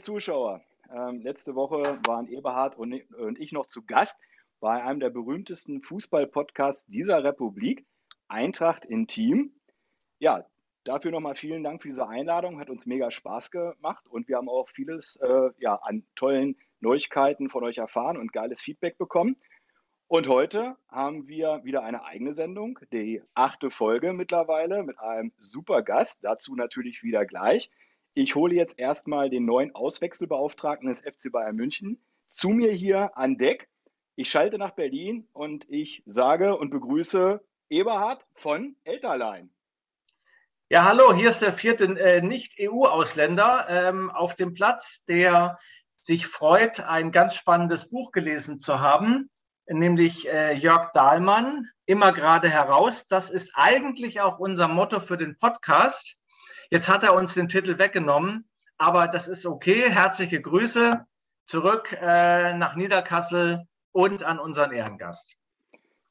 Zuschauer, ähm, letzte Woche waren Eberhard und, und ich noch zu Gast bei einem der berühmtesten Fußball-Podcasts dieser Republik, Eintracht Intim. Ja, dafür nochmal vielen Dank für diese Einladung, hat uns mega Spaß gemacht und wir haben auch vieles äh, ja, an tollen Neuigkeiten von euch erfahren und geiles Feedback bekommen. Und heute haben wir wieder eine eigene Sendung, die achte Folge mittlerweile mit einem super Gast, dazu natürlich wieder gleich. Ich hole jetzt erstmal den neuen Auswechselbeauftragten des FC Bayern München zu mir hier an Deck. Ich schalte nach Berlin und ich sage und begrüße Eberhard von Elterlein. Ja, hallo, hier ist der vierte äh, Nicht-EU-Ausländer ähm, auf dem Platz, der sich freut, ein ganz spannendes Buch gelesen zu haben, nämlich äh, Jörg Dahlmann, immer gerade heraus. Das ist eigentlich auch unser Motto für den Podcast. Jetzt hat er uns den Titel weggenommen, aber das ist okay. Herzliche Grüße zurück äh, nach Niederkassel und an unseren Ehrengast.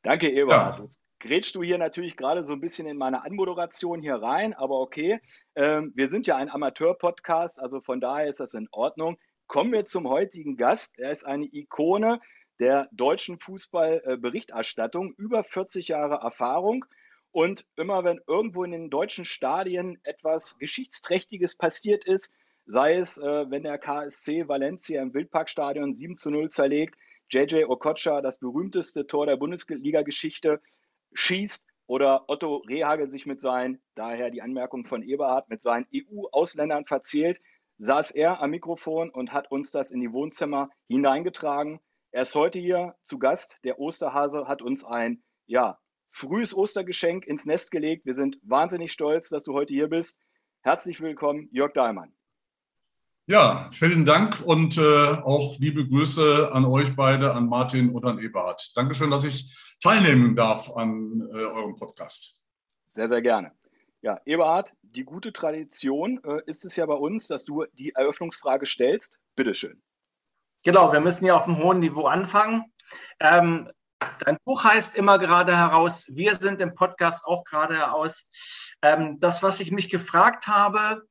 Danke, Eberhard. Ja. Jetzt grätschst du hier natürlich gerade so ein bisschen in meine Anmoderation hier rein, aber okay. Ähm, wir sind ja ein Amateur-Podcast, also von daher ist das in Ordnung. Kommen wir zum heutigen Gast. Er ist eine Ikone der deutschen Fußballberichterstattung, über 40 Jahre Erfahrung und immer wenn irgendwo in den deutschen Stadien etwas Geschichtsträchtiges passiert ist, sei es, äh, wenn der KSC Valencia im Wildparkstadion 7 zu 0 zerlegt, JJ Okocha das berühmteste Tor der Bundesliga-Geschichte schießt oder Otto Rehagel sich mit seinen, daher die Anmerkung von Eberhard, mit seinen EU-Ausländern verzählt, saß er am Mikrofon und hat uns das in die Wohnzimmer hineingetragen. Er ist heute hier zu Gast. Der Osterhase hat uns ein ja, frühes Ostergeschenk ins Nest gelegt. Wir sind wahnsinnig stolz, dass du heute hier bist. Herzlich willkommen, Jörg Dahlmann. Ja, vielen Dank und äh, auch liebe Grüße an euch beide, an Martin und an Eberhard. Dankeschön, dass ich teilnehmen darf an äh, eurem Podcast. Sehr, sehr gerne. Ja, Eberhard, die gute Tradition äh, ist es ja bei uns, dass du die Eröffnungsfrage stellst. Bitteschön. Genau, wir müssen hier auf einem hohen Niveau anfangen. Ähm, Dein Buch heißt immer gerade heraus. Wir sind im Podcast auch gerade heraus. Ähm, das, was ich mich gefragt habe,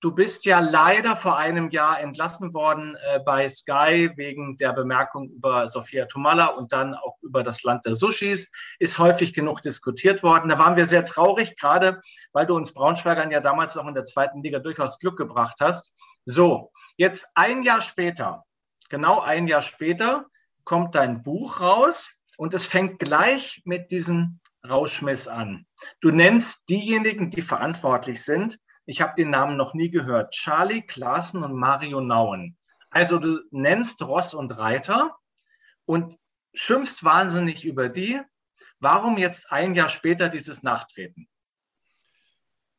du bist ja leider vor einem Jahr entlassen worden äh, bei Sky wegen der Bemerkung über Sophia Tomalla und dann auch über das Land der Sushis. Ist häufig genug diskutiert worden. Da waren wir sehr traurig, gerade weil du uns Braunschweigern ja damals auch in der zweiten Liga durchaus Glück gebracht hast. So, jetzt ein Jahr später, genau ein Jahr später, kommt dein Buch raus und es fängt gleich mit diesem Rauschmiss an. Du nennst diejenigen, die verantwortlich sind. Ich habe den Namen noch nie gehört. Charlie Klaassen und Mario Nauen. Also du nennst Ross und Reiter und schimpfst wahnsinnig über die. Warum jetzt ein Jahr später dieses Nachtreten?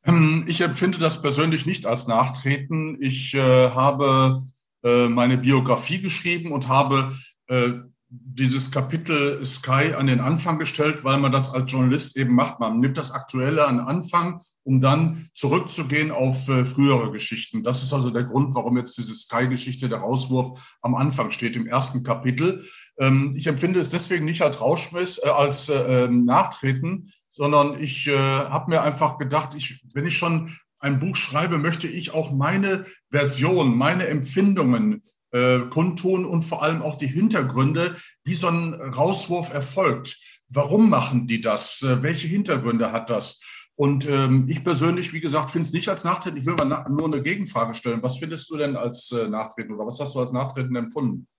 Ähm, ich empfinde das persönlich nicht als Nachtreten. Ich äh, habe äh, meine Biografie geschrieben und habe äh, dieses Kapitel Sky an den Anfang gestellt, weil man das als Journalist eben macht. Man nimmt das Aktuelle an den Anfang, um dann zurückzugehen auf äh, frühere Geschichten. Das ist also der Grund, warum jetzt diese Sky-Geschichte, der Rauswurf am Anfang steht, im ersten Kapitel. Ähm, ich empfinde es deswegen nicht als Rauschmiss, äh, als äh, ähm, Nachtreten, sondern ich äh, habe mir einfach gedacht, ich, wenn ich schon ein Buch schreibe, möchte ich auch meine Version, meine Empfindungen äh, kundtun und vor allem auch die Hintergründe, wie so ein Rauswurf erfolgt. Warum machen die das? Äh, welche Hintergründe hat das? Und ähm, ich persönlich, wie gesagt, finde es nicht als Nachtreten. Ich will mal nur eine Gegenfrage stellen. Was findest du denn als äh, Nachtreten oder was hast du als Nachtreten empfunden?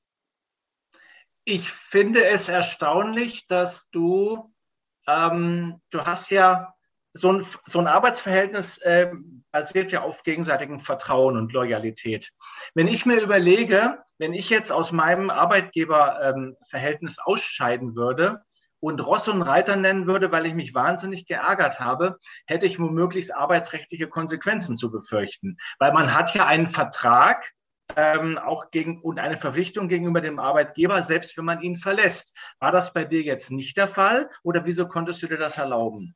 Ich finde es erstaunlich, dass du, ähm, du hast ja so ein, so ein Arbeitsverhältnis äh, basiert ja auf gegenseitigem Vertrauen und Loyalität. Wenn ich mir überlege, wenn ich jetzt aus meinem Arbeitgeberverhältnis ähm, ausscheiden würde und Ross und Reiter nennen würde, weil ich mich wahnsinnig geärgert habe, hätte ich womöglich arbeitsrechtliche Konsequenzen zu befürchten. Weil man hat ja einen Vertrag, ähm, auch gegen und eine Verpflichtung gegenüber dem Arbeitgeber, selbst wenn man ihn verlässt. War das bei dir jetzt nicht der Fall oder wieso konntest du dir das erlauben?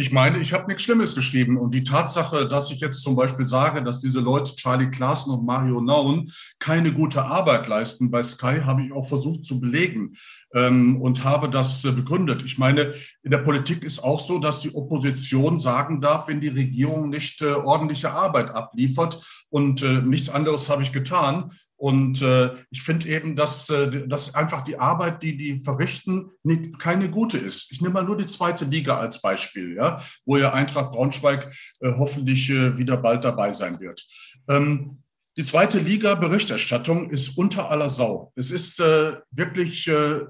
Ich meine, ich habe nichts Schlimmes geschrieben. Und die Tatsache, dass ich jetzt zum Beispiel sage, dass diese Leute, Charlie Klaassen und Mario Naun, keine gute Arbeit leisten bei Sky, habe ich auch versucht zu belegen ähm, und habe das äh, begründet. Ich meine, in der Politik ist auch so, dass die Opposition sagen darf, wenn die Regierung nicht äh, ordentliche Arbeit abliefert. Und äh, nichts anderes habe ich getan. Und äh, ich finde eben, dass, äh, dass einfach die Arbeit, die die verrichten, nicht, keine gute ist. Ich nehme mal nur die zweite Liga als Beispiel, ja, wo ja Eintracht Braunschweig äh, hoffentlich äh, wieder bald dabei sein wird. Ähm, die zweite Liga-Berichterstattung ist unter aller Sau. Es ist äh, wirklich äh,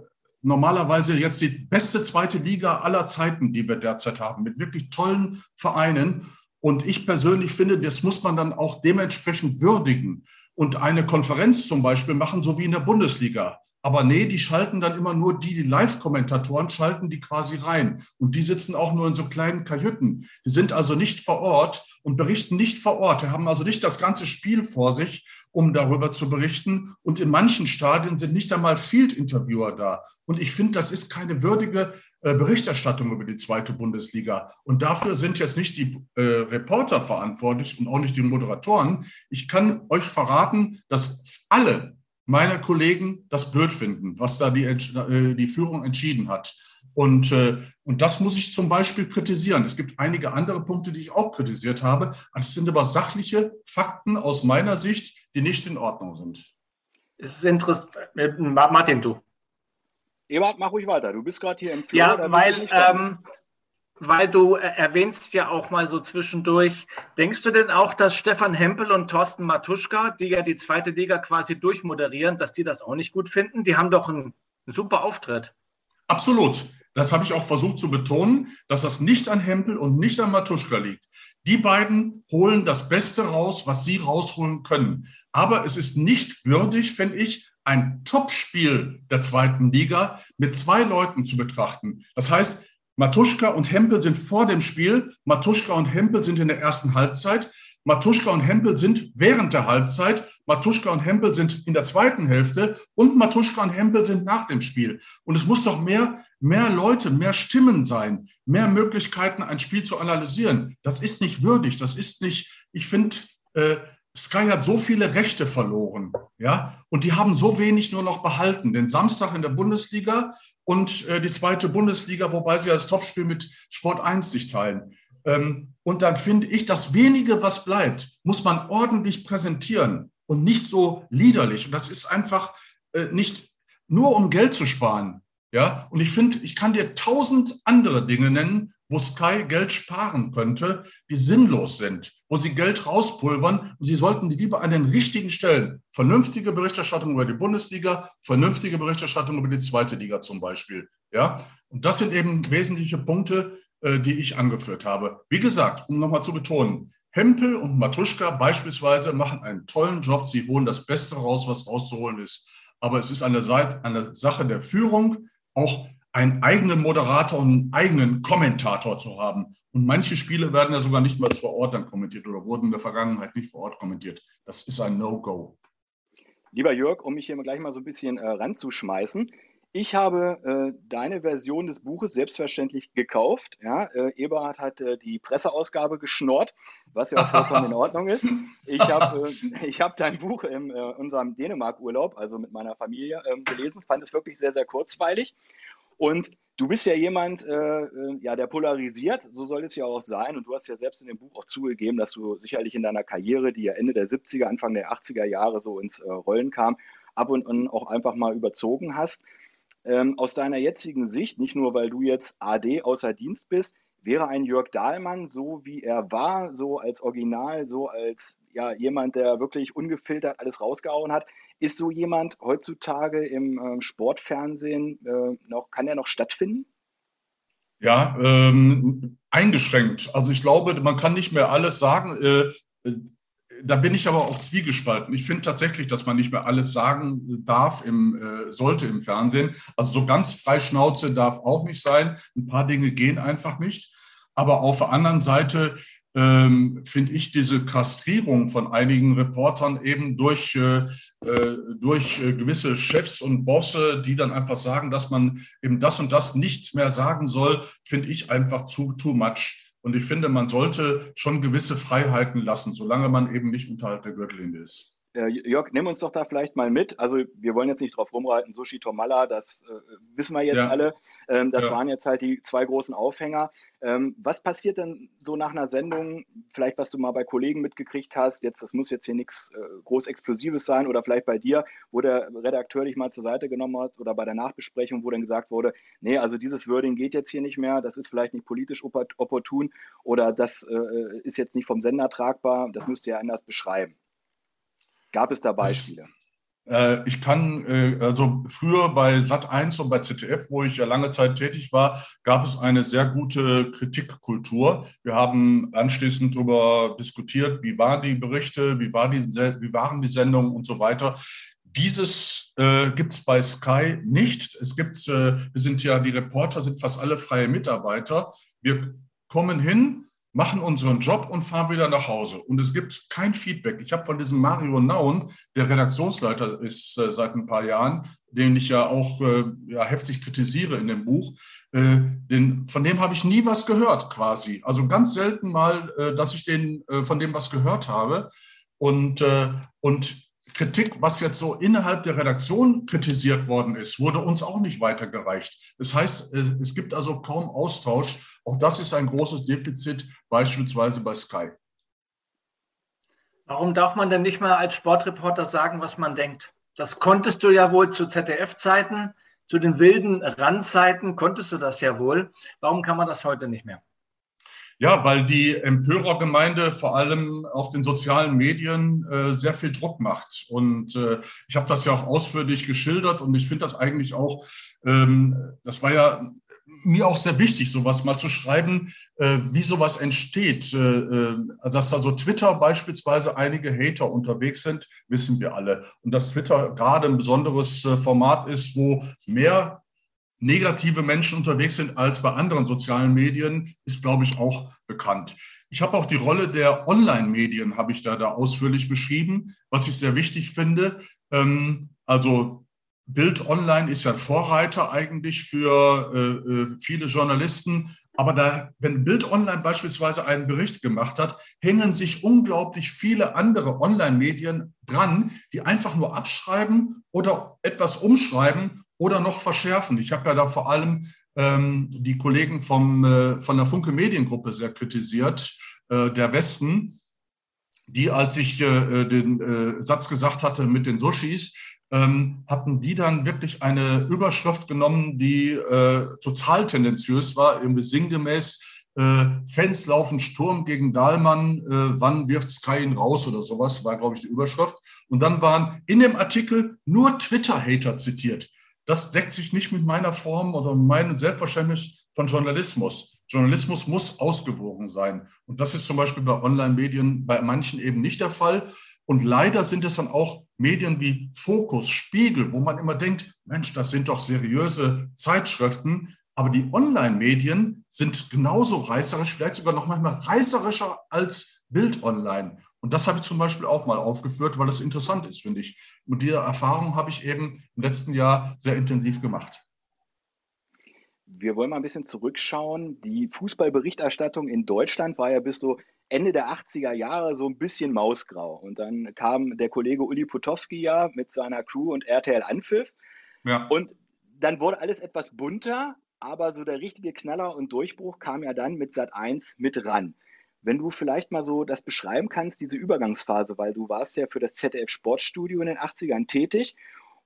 normalerweise jetzt die beste zweite Liga aller Zeiten, die wir derzeit haben, mit wirklich tollen Vereinen. Und ich persönlich finde, das muss man dann auch dementsprechend würdigen und eine Konferenz zum Beispiel machen, so wie in der Bundesliga. Aber nee, die schalten dann immer nur die, die Live-Kommentatoren schalten die quasi rein. Und die sitzen auch nur in so kleinen Kajüten. Die sind also nicht vor Ort und berichten nicht vor Ort. Die haben also nicht das ganze Spiel vor sich, um darüber zu berichten. Und in manchen Stadien sind nicht einmal Field-Interviewer da. Und ich finde, das ist keine würdige äh, Berichterstattung über die zweite Bundesliga. Und dafür sind jetzt nicht die äh, Reporter verantwortlich und auch nicht die Moderatoren. Ich kann euch verraten, dass alle meine Kollegen das blöd finden, was da die, äh, die Führung entschieden hat. Und, äh, und das muss ich zum Beispiel kritisieren. Es gibt einige andere Punkte, die ich auch kritisiert habe. Es sind aber sachliche Fakten aus meiner Sicht, die nicht in Ordnung sind. Es ist interessant. Äh, Martin, du. Ebert, mach ruhig weiter. Du bist gerade hier im Flur. Ja, weil, ähm, weil du erwähnst ja auch mal so zwischendurch, denkst du denn auch, dass Stefan Hempel und Thorsten Matuschka, die ja die zweite Liga quasi durchmoderieren, dass die das auch nicht gut finden? Die haben doch einen, einen super Auftritt. Absolut. Das habe ich auch versucht zu betonen, dass das nicht an Hempel und nicht an Matuschka liegt. Die beiden holen das Beste raus, was sie rausholen können. Aber es ist nicht würdig, finde ich, ein Topspiel der zweiten Liga mit zwei Leuten zu betrachten. Das heißt, Matuschka und Hempel sind vor dem Spiel, Matuschka und Hempel sind in der ersten Halbzeit, Matuschka und Hempel sind während der Halbzeit, Matuschka und Hempel sind in der zweiten Hälfte und Matuschka und Hempel sind nach dem Spiel. Und es muss doch mehr, mehr Leute, mehr Stimmen sein, mehr Möglichkeiten, ein Spiel zu analysieren. Das ist nicht würdig, das ist nicht, ich finde, äh, Sky hat so viele Rechte verloren, ja, und die haben so wenig nur noch behalten. Den Samstag in der Bundesliga und äh, die zweite Bundesliga, wobei sie als Topspiel mit Sport 1 sich teilen. Ähm, und dann finde ich, das wenige, was bleibt, muss man ordentlich präsentieren und nicht so liederlich. Und das ist einfach äh, nicht nur um Geld zu sparen. Ja, und ich finde, ich kann dir tausend andere Dinge nennen, wo Sky Geld sparen könnte, die sinnlos sind, wo sie Geld rauspulvern und sie sollten die lieber an den richtigen Stellen, vernünftige Berichterstattung über die Bundesliga, vernünftige Berichterstattung über die zweite Liga zum Beispiel. Ja, und das sind eben wesentliche Punkte, äh, die ich angeführt habe. Wie gesagt, um nochmal zu betonen, Hempel und Matuschka beispielsweise machen einen tollen Job. Sie holen das Beste raus, was rauszuholen ist. Aber es ist eine, Seite, eine Sache der Führung, auch einen eigenen Moderator und einen eigenen Kommentator zu haben. Und manche Spiele werden ja sogar nicht mal vor Ort dann kommentiert oder wurden in der Vergangenheit nicht vor Ort kommentiert. Das ist ein No-Go. Lieber Jörg, um mich hier gleich mal so ein bisschen äh, ranzuschmeißen. Ich habe äh, deine Version des Buches selbstverständlich gekauft. Ja, äh, Eberhard hat äh, die Presseausgabe geschnort, was ja auch vollkommen in Ordnung ist. Ich habe äh, hab dein Buch in äh, unserem Dänemark-Urlaub, also mit meiner Familie, ähm, gelesen, fand es wirklich sehr, sehr kurzweilig und du bist ja jemand, äh, äh, ja, der polarisiert, so soll es ja auch sein. Und du hast ja selbst in dem Buch auch zugegeben, dass du sicherlich in deiner Karriere, die ja Ende der 70er, Anfang der 80er Jahre so ins äh, Rollen kam, ab und an auch einfach mal überzogen hast. Ähm, aus deiner jetzigen Sicht, nicht nur weil du jetzt AD außer Dienst bist, wäre ein Jörg Dahlmann so wie er war, so als Original, so als ja, jemand, der wirklich ungefiltert alles rausgehauen hat, ist so jemand heutzutage im äh, Sportfernsehen äh, noch, kann er noch stattfinden? Ja, ähm, eingeschränkt. Also ich glaube, man kann nicht mehr alles sagen. Äh, äh da bin ich aber auch zwiegespalten. Ich finde tatsächlich, dass man nicht mehr alles sagen darf, im, äh, sollte im Fernsehen. Also so ganz frei Schnauze darf auch nicht sein. Ein paar Dinge gehen einfach nicht. Aber auf der anderen Seite ähm, finde ich diese Kastrierung von einigen Reportern eben durch, äh, äh, durch äh, gewisse Chefs und Bosse, die dann einfach sagen, dass man eben das und das nicht mehr sagen soll, finde ich einfach zu too much. Und ich finde, man sollte schon gewisse Freiheiten lassen, solange man eben nicht unterhalb der Gürtellinie ist. Äh, Jörg, nimm uns doch da vielleicht mal mit. Also wir wollen jetzt nicht drauf rumreiten, Sushi Tomalla, das äh, wissen wir jetzt ja. alle. Ähm, das ja. waren jetzt halt die zwei großen Aufhänger. Ähm, was passiert denn so nach einer Sendung, vielleicht was du mal bei Kollegen mitgekriegt hast, jetzt, das muss jetzt hier nichts äh, groß Explosives sein oder vielleicht bei dir, wo der Redakteur dich mal zur Seite genommen hat oder bei der Nachbesprechung, wo dann gesagt wurde, nee, also dieses Wording geht jetzt hier nicht mehr, das ist vielleicht nicht politisch opportun oder das äh, ist jetzt nicht vom Sender tragbar, das müsst ihr ja anders beschreiben. Gab es da Beispiele? Äh, ich kann, äh, also früher bei Sat 1 und bei ZDF, wo ich ja lange Zeit tätig war, gab es eine sehr gute Kritikkultur. Wir haben anschließend darüber diskutiert, wie waren die Berichte, wie, war die, wie waren die Sendungen und so weiter. Dieses äh, gibt es bei Sky nicht. Es gibt, äh, wir sind ja, die Reporter sind fast alle freie Mitarbeiter. Wir kommen hin, machen unseren Job und fahren wieder nach Hause. Und es gibt kein Feedback. Ich habe von diesem Mario Naun, der Redaktionsleiter ist äh, seit ein paar Jahren, den ich ja auch äh, ja, heftig kritisiere in dem Buch, äh, den, von dem habe ich nie was gehört quasi. Also ganz selten mal, äh, dass ich den, äh, von dem was gehört habe. Und, äh, und Kritik, was jetzt so innerhalb der Redaktion kritisiert worden ist, wurde uns auch nicht weitergereicht. Das heißt, es gibt also kaum Austausch. Auch das ist ein großes Defizit, beispielsweise bei Sky. Warum darf man denn nicht mal als Sportreporter sagen, was man denkt? Das konntest du ja wohl zu ZDF-Zeiten, zu den wilden Randzeiten konntest du das ja wohl. Warum kann man das heute nicht mehr? Ja, weil die Empörergemeinde vor allem auf den sozialen Medien äh, sehr viel Druck macht. Und äh, ich habe das ja auch ausführlich geschildert und ich finde das eigentlich auch, ähm, das war ja mir auch sehr wichtig, sowas mal zu schreiben, äh, wie sowas entsteht. Äh, äh, dass da so Twitter beispielsweise einige Hater unterwegs sind, wissen wir alle. Und dass Twitter gerade ein besonderes äh, Format ist, wo mehr negative Menschen unterwegs sind als bei anderen sozialen Medien, ist, glaube ich, auch bekannt. Ich habe auch die Rolle der Online-Medien, habe ich da, da ausführlich beschrieben, was ich sehr wichtig finde. Ähm, also Bild Online ist ja ein Vorreiter eigentlich für äh, äh viele Journalisten. Aber da, wenn Bild Online beispielsweise einen Bericht gemacht hat, hängen sich unglaublich viele andere Online-Medien dran, die einfach nur abschreiben oder etwas umschreiben oder noch verschärfen. Ich habe ja da vor allem ähm, die Kollegen vom, äh, von der Funke Mediengruppe sehr kritisiert, äh, der Westen, die, als ich äh, den äh, Satz gesagt hatte mit den Sushis, ähm, hatten die dann wirklich eine Überschrift genommen, die äh, total tendenziös war, irgendwie sinngemäß, äh, Fans laufen Sturm gegen Dahlmann, wann wirft Sky ihn raus oder sowas, war, glaube ich, die Überschrift. Und dann waren in dem Artikel nur Twitter-Hater zitiert das deckt sich nicht mit meiner Form oder meinem Selbstverständnis von Journalismus. Journalismus muss ausgewogen sein. Und das ist zum Beispiel bei Online-Medien bei manchen eben nicht der Fall. Und leider sind es dann auch Medien wie Fokus, Spiegel, wo man immer denkt, Mensch, das sind doch seriöse Zeitschriften. Aber die Online-Medien sind genauso reißerisch, vielleicht sogar noch manchmal reißerischer als Bild online. Und das habe ich zum Beispiel auch mal aufgeführt, weil es interessant ist, finde ich. Und diese Erfahrung habe ich eben im letzten Jahr sehr intensiv gemacht. Wir wollen mal ein bisschen zurückschauen. Die Fußballberichterstattung in Deutschland war ja bis so Ende der 80er Jahre so ein bisschen mausgrau. Und dann kam der Kollege Uli Potowski ja mit seiner Crew und RTL Anpfiff. Ja. Und dann wurde alles etwas bunter, aber so der richtige Knaller und Durchbruch kam ja dann mit Sat 1 mit ran. Wenn du vielleicht mal so das beschreiben kannst, diese Übergangsphase, weil du warst ja für das ZDF Sportstudio in den 80ern tätig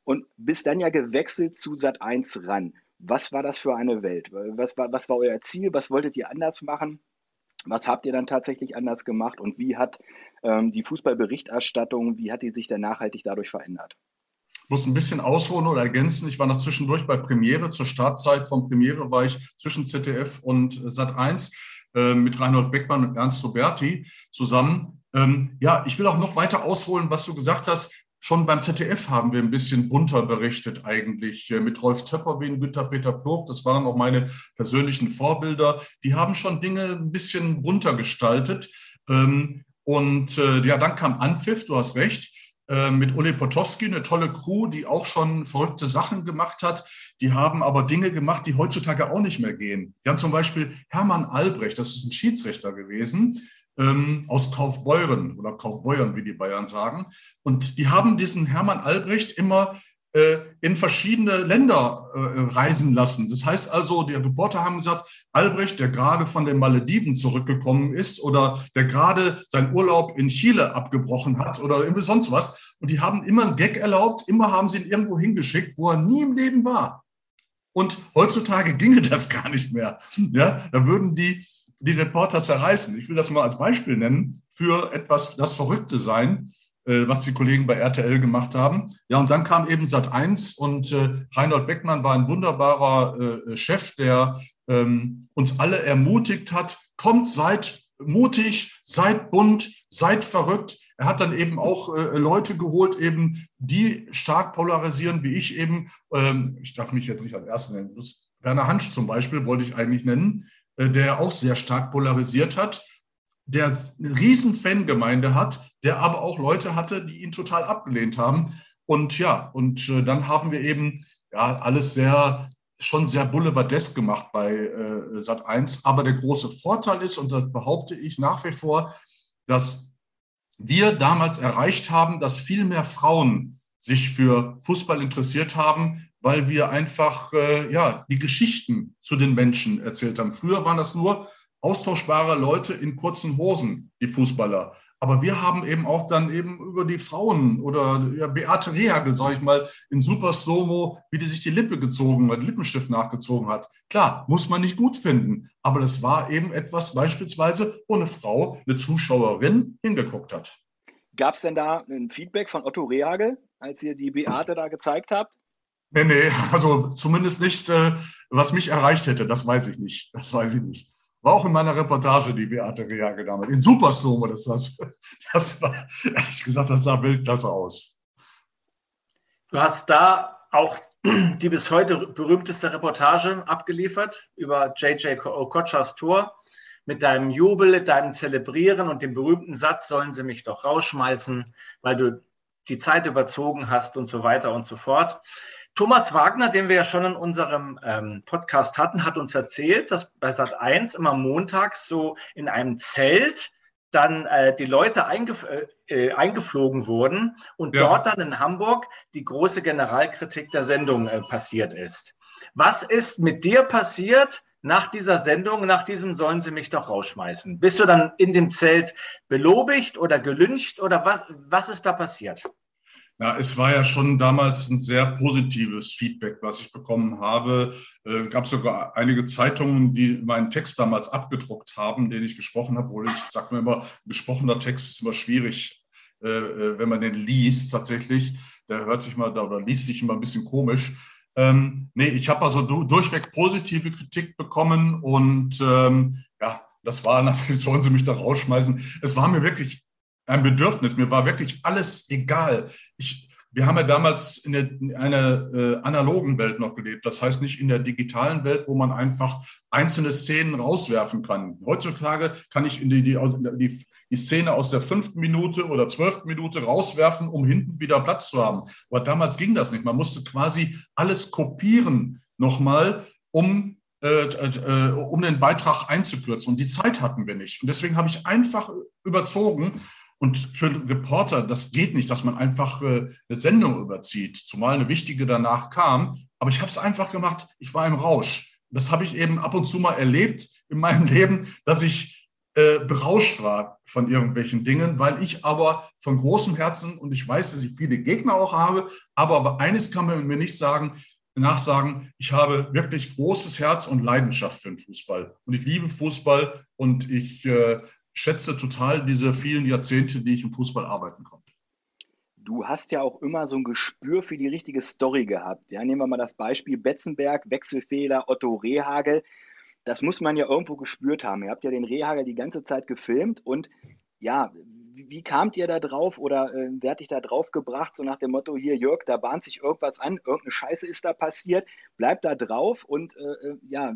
und bist dann ja gewechselt zu Sat 1 ran. Was war das für eine Welt? Was war, was war euer Ziel? Was wolltet ihr anders machen? Was habt ihr dann tatsächlich anders gemacht und wie hat ähm, die Fußballberichterstattung, wie hat die sich dann nachhaltig dadurch verändert? Ich muss ein bisschen ausholen oder ergänzen. Ich war noch zwischendurch bei Premiere. Zur Startzeit von Premiere war ich zwischen ZDF und Sat 1 äh, mit Reinhold Beckmann und Ernst Soberti zusammen. Ähm, ja, ich will auch noch weiter ausholen, was du gesagt hast. schon beim ZDF haben wir ein bisschen bunter berichtet eigentlich. Äh, mit Rolf Töpperwien, Günter Peter Plog, das waren auch meine persönlichen Vorbilder. Die haben schon Dinge ein bisschen bunter gestaltet. Ähm, und äh, ja, dann kam Anpfiff, du hast recht. Äh, mit Uli Potowski, eine tolle Crew, die auch schon verrückte Sachen gemacht hat. Die haben aber Dinge gemacht, die heutzutage auch nicht mehr gehen. Die haben zum Beispiel Hermann Albrecht, das ist ein Schiedsrichter gewesen, ähm, aus Kaufbeuren oder Kaufbeuren, wie die Bayern sagen. Und die haben diesen Hermann Albrecht immer in verschiedene Länder äh, reisen lassen. Das heißt also, die Reporter haben gesagt, Albrecht, der gerade von den Malediven zurückgekommen ist oder der gerade seinen Urlaub in Chile abgebrochen hat oder irgendwie sonst was. Und die haben immer einen Gag erlaubt, immer haben sie ihn irgendwo hingeschickt, wo er nie im Leben war. Und heutzutage ginge das gar nicht mehr. Ja, da würden die die Reporter zerreißen. Ich will das mal als Beispiel nennen für etwas, das Verrückte sein, äh, was die Kollegen bei RTL gemacht haben. Ja, und dann kam eben Sat 1 und äh, Reinhold Beckmann war ein wunderbarer äh, Chef, der ähm, uns alle ermutigt hat, kommt, seid mutig, seid bunt, seid verrückt. Er hat dann eben auch äh, Leute geholt, eben, die stark polarisieren, wie ich eben. Ähm, ich darf mich jetzt nicht als Ersten nennen. Werner Hansch zum Beispiel wollte ich eigentlich nennen, äh, der auch sehr stark polarisiert hat, der eine riesen Fangemeinde hat, der aber auch Leute hatte, die ihn total abgelehnt haben. Und ja, und äh, dann haben wir eben ja alles sehr schon sehr boulevardesk gemacht bei äh, Sat 1. Aber der große Vorteil ist, und das behaupte ich nach wie vor, dass wir damals erreicht haben, dass viel mehr Frauen sich für Fußball interessiert haben, weil wir einfach äh, ja, die Geschichten zu den Menschen erzählt haben. Früher waren das nur austauschbare Leute in kurzen Hosen, die Fußballer. Aber wir haben eben auch dann eben über die Frauen oder ja, Beate Rehagel, sage ich mal, in Super Slow-Mo, wie die sich die Lippe gezogen, den Lippenstift nachgezogen hat. Klar, muss man nicht gut finden. Aber das war eben etwas beispielsweise, wo eine Frau, eine Zuschauerin hingeguckt hat. Gab es denn da ein Feedback von Otto Rehagel, als ihr die Beate da gezeigt habt? Nee, nee, also zumindest nicht, äh, was mich erreicht hätte, das weiß ich nicht. Das weiß ich nicht. War auch in meiner Reportage die Beate Reage damals. In Superstorm, das, das, das war, ehrlich gesagt, das sah Weltklasse aus. Du hast da auch die bis heute berühmteste Reportage abgeliefert über J.J. Okochas Tor mit deinem Jubel, deinem Zelebrieren und dem berühmten Satz, sollen sie mich doch rausschmeißen, weil du die Zeit überzogen hast und so weiter und so fort. Thomas Wagner, den wir ja schon in unserem ähm, Podcast hatten, hat uns erzählt, dass bei Sat 1 immer montags so in einem Zelt dann äh, die Leute eingef äh, äh, eingeflogen wurden und ja. dort dann in Hamburg die große Generalkritik der Sendung äh, passiert ist. Was ist mit dir passiert nach dieser Sendung, nach diesem sollen sie mich doch rausschmeißen? Bist du dann in dem Zelt belobigt oder gelüncht oder was, was ist da passiert? Ja, es war ja schon damals ein sehr positives Feedback, was ich bekommen habe. Es äh, gab sogar einige Zeitungen, die meinen Text damals abgedruckt haben, den ich gesprochen habe, wo ich sage mir immer, gesprochener Text ist immer schwierig, äh, äh, wenn man den liest tatsächlich. Der hört sich mal oder liest sich immer ein bisschen komisch. Ähm, nee, ich habe also durchweg positive Kritik bekommen und ähm, ja, das war natürlich, sollen sie mich da rausschmeißen. Es war mir wirklich ein Bedürfnis. Mir war wirklich alles egal. Ich, wir haben ja damals in, der, in einer äh, analogen Welt noch gelebt. Das heißt nicht in der digitalen Welt, wo man einfach einzelne Szenen rauswerfen kann. Heutzutage kann ich die, die, die, die Szene aus der fünften Minute oder zwölften Minute rauswerfen, um hinten wieder Platz zu haben. Aber damals ging das nicht. Man musste quasi alles kopieren nochmal, um äh, äh, um den Beitrag einzukürzen. Und die Zeit hatten wir nicht. Und deswegen habe ich einfach überzogen und für Reporter, das geht nicht, dass man einfach äh, eine Sendung überzieht, zumal eine wichtige danach kam. Aber ich habe es einfach gemacht. Ich war im Rausch. Das habe ich eben ab und zu mal erlebt in meinem Leben, dass ich äh, berauscht war von irgendwelchen Dingen, weil ich aber von großem Herzen und ich weiß, dass ich viele Gegner auch habe, aber eines kann man mir nicht sagen, nachsagen, ich habe wirklich großes Herz und Leidenschaft für den Fußball. Und ich liebe Fußball und ich äh, schätze total diese vielen Jahrzehnte, die ich im Fußball arbeiten konnte. Du hast ja auch immer so ein Gespür für die richtige Story gehabt. Ja, nehmen wir mal das Beispiel Betzenberg, Wechselfehler, Otto Rehagel. Das muss man ja irgendwo gespürt haben. Ihr habt ja den Rehagel die ganze Zeit gefilmt und ja, wie, kamt ihr da drauf oder äh, wer hat dich da drauf gebracht, so nach dem Motto, hier Jörg, da bahnt sich irgendwas an, irgendeine Scheiße ist da passiert, bleib da drauf und äh, äh ja,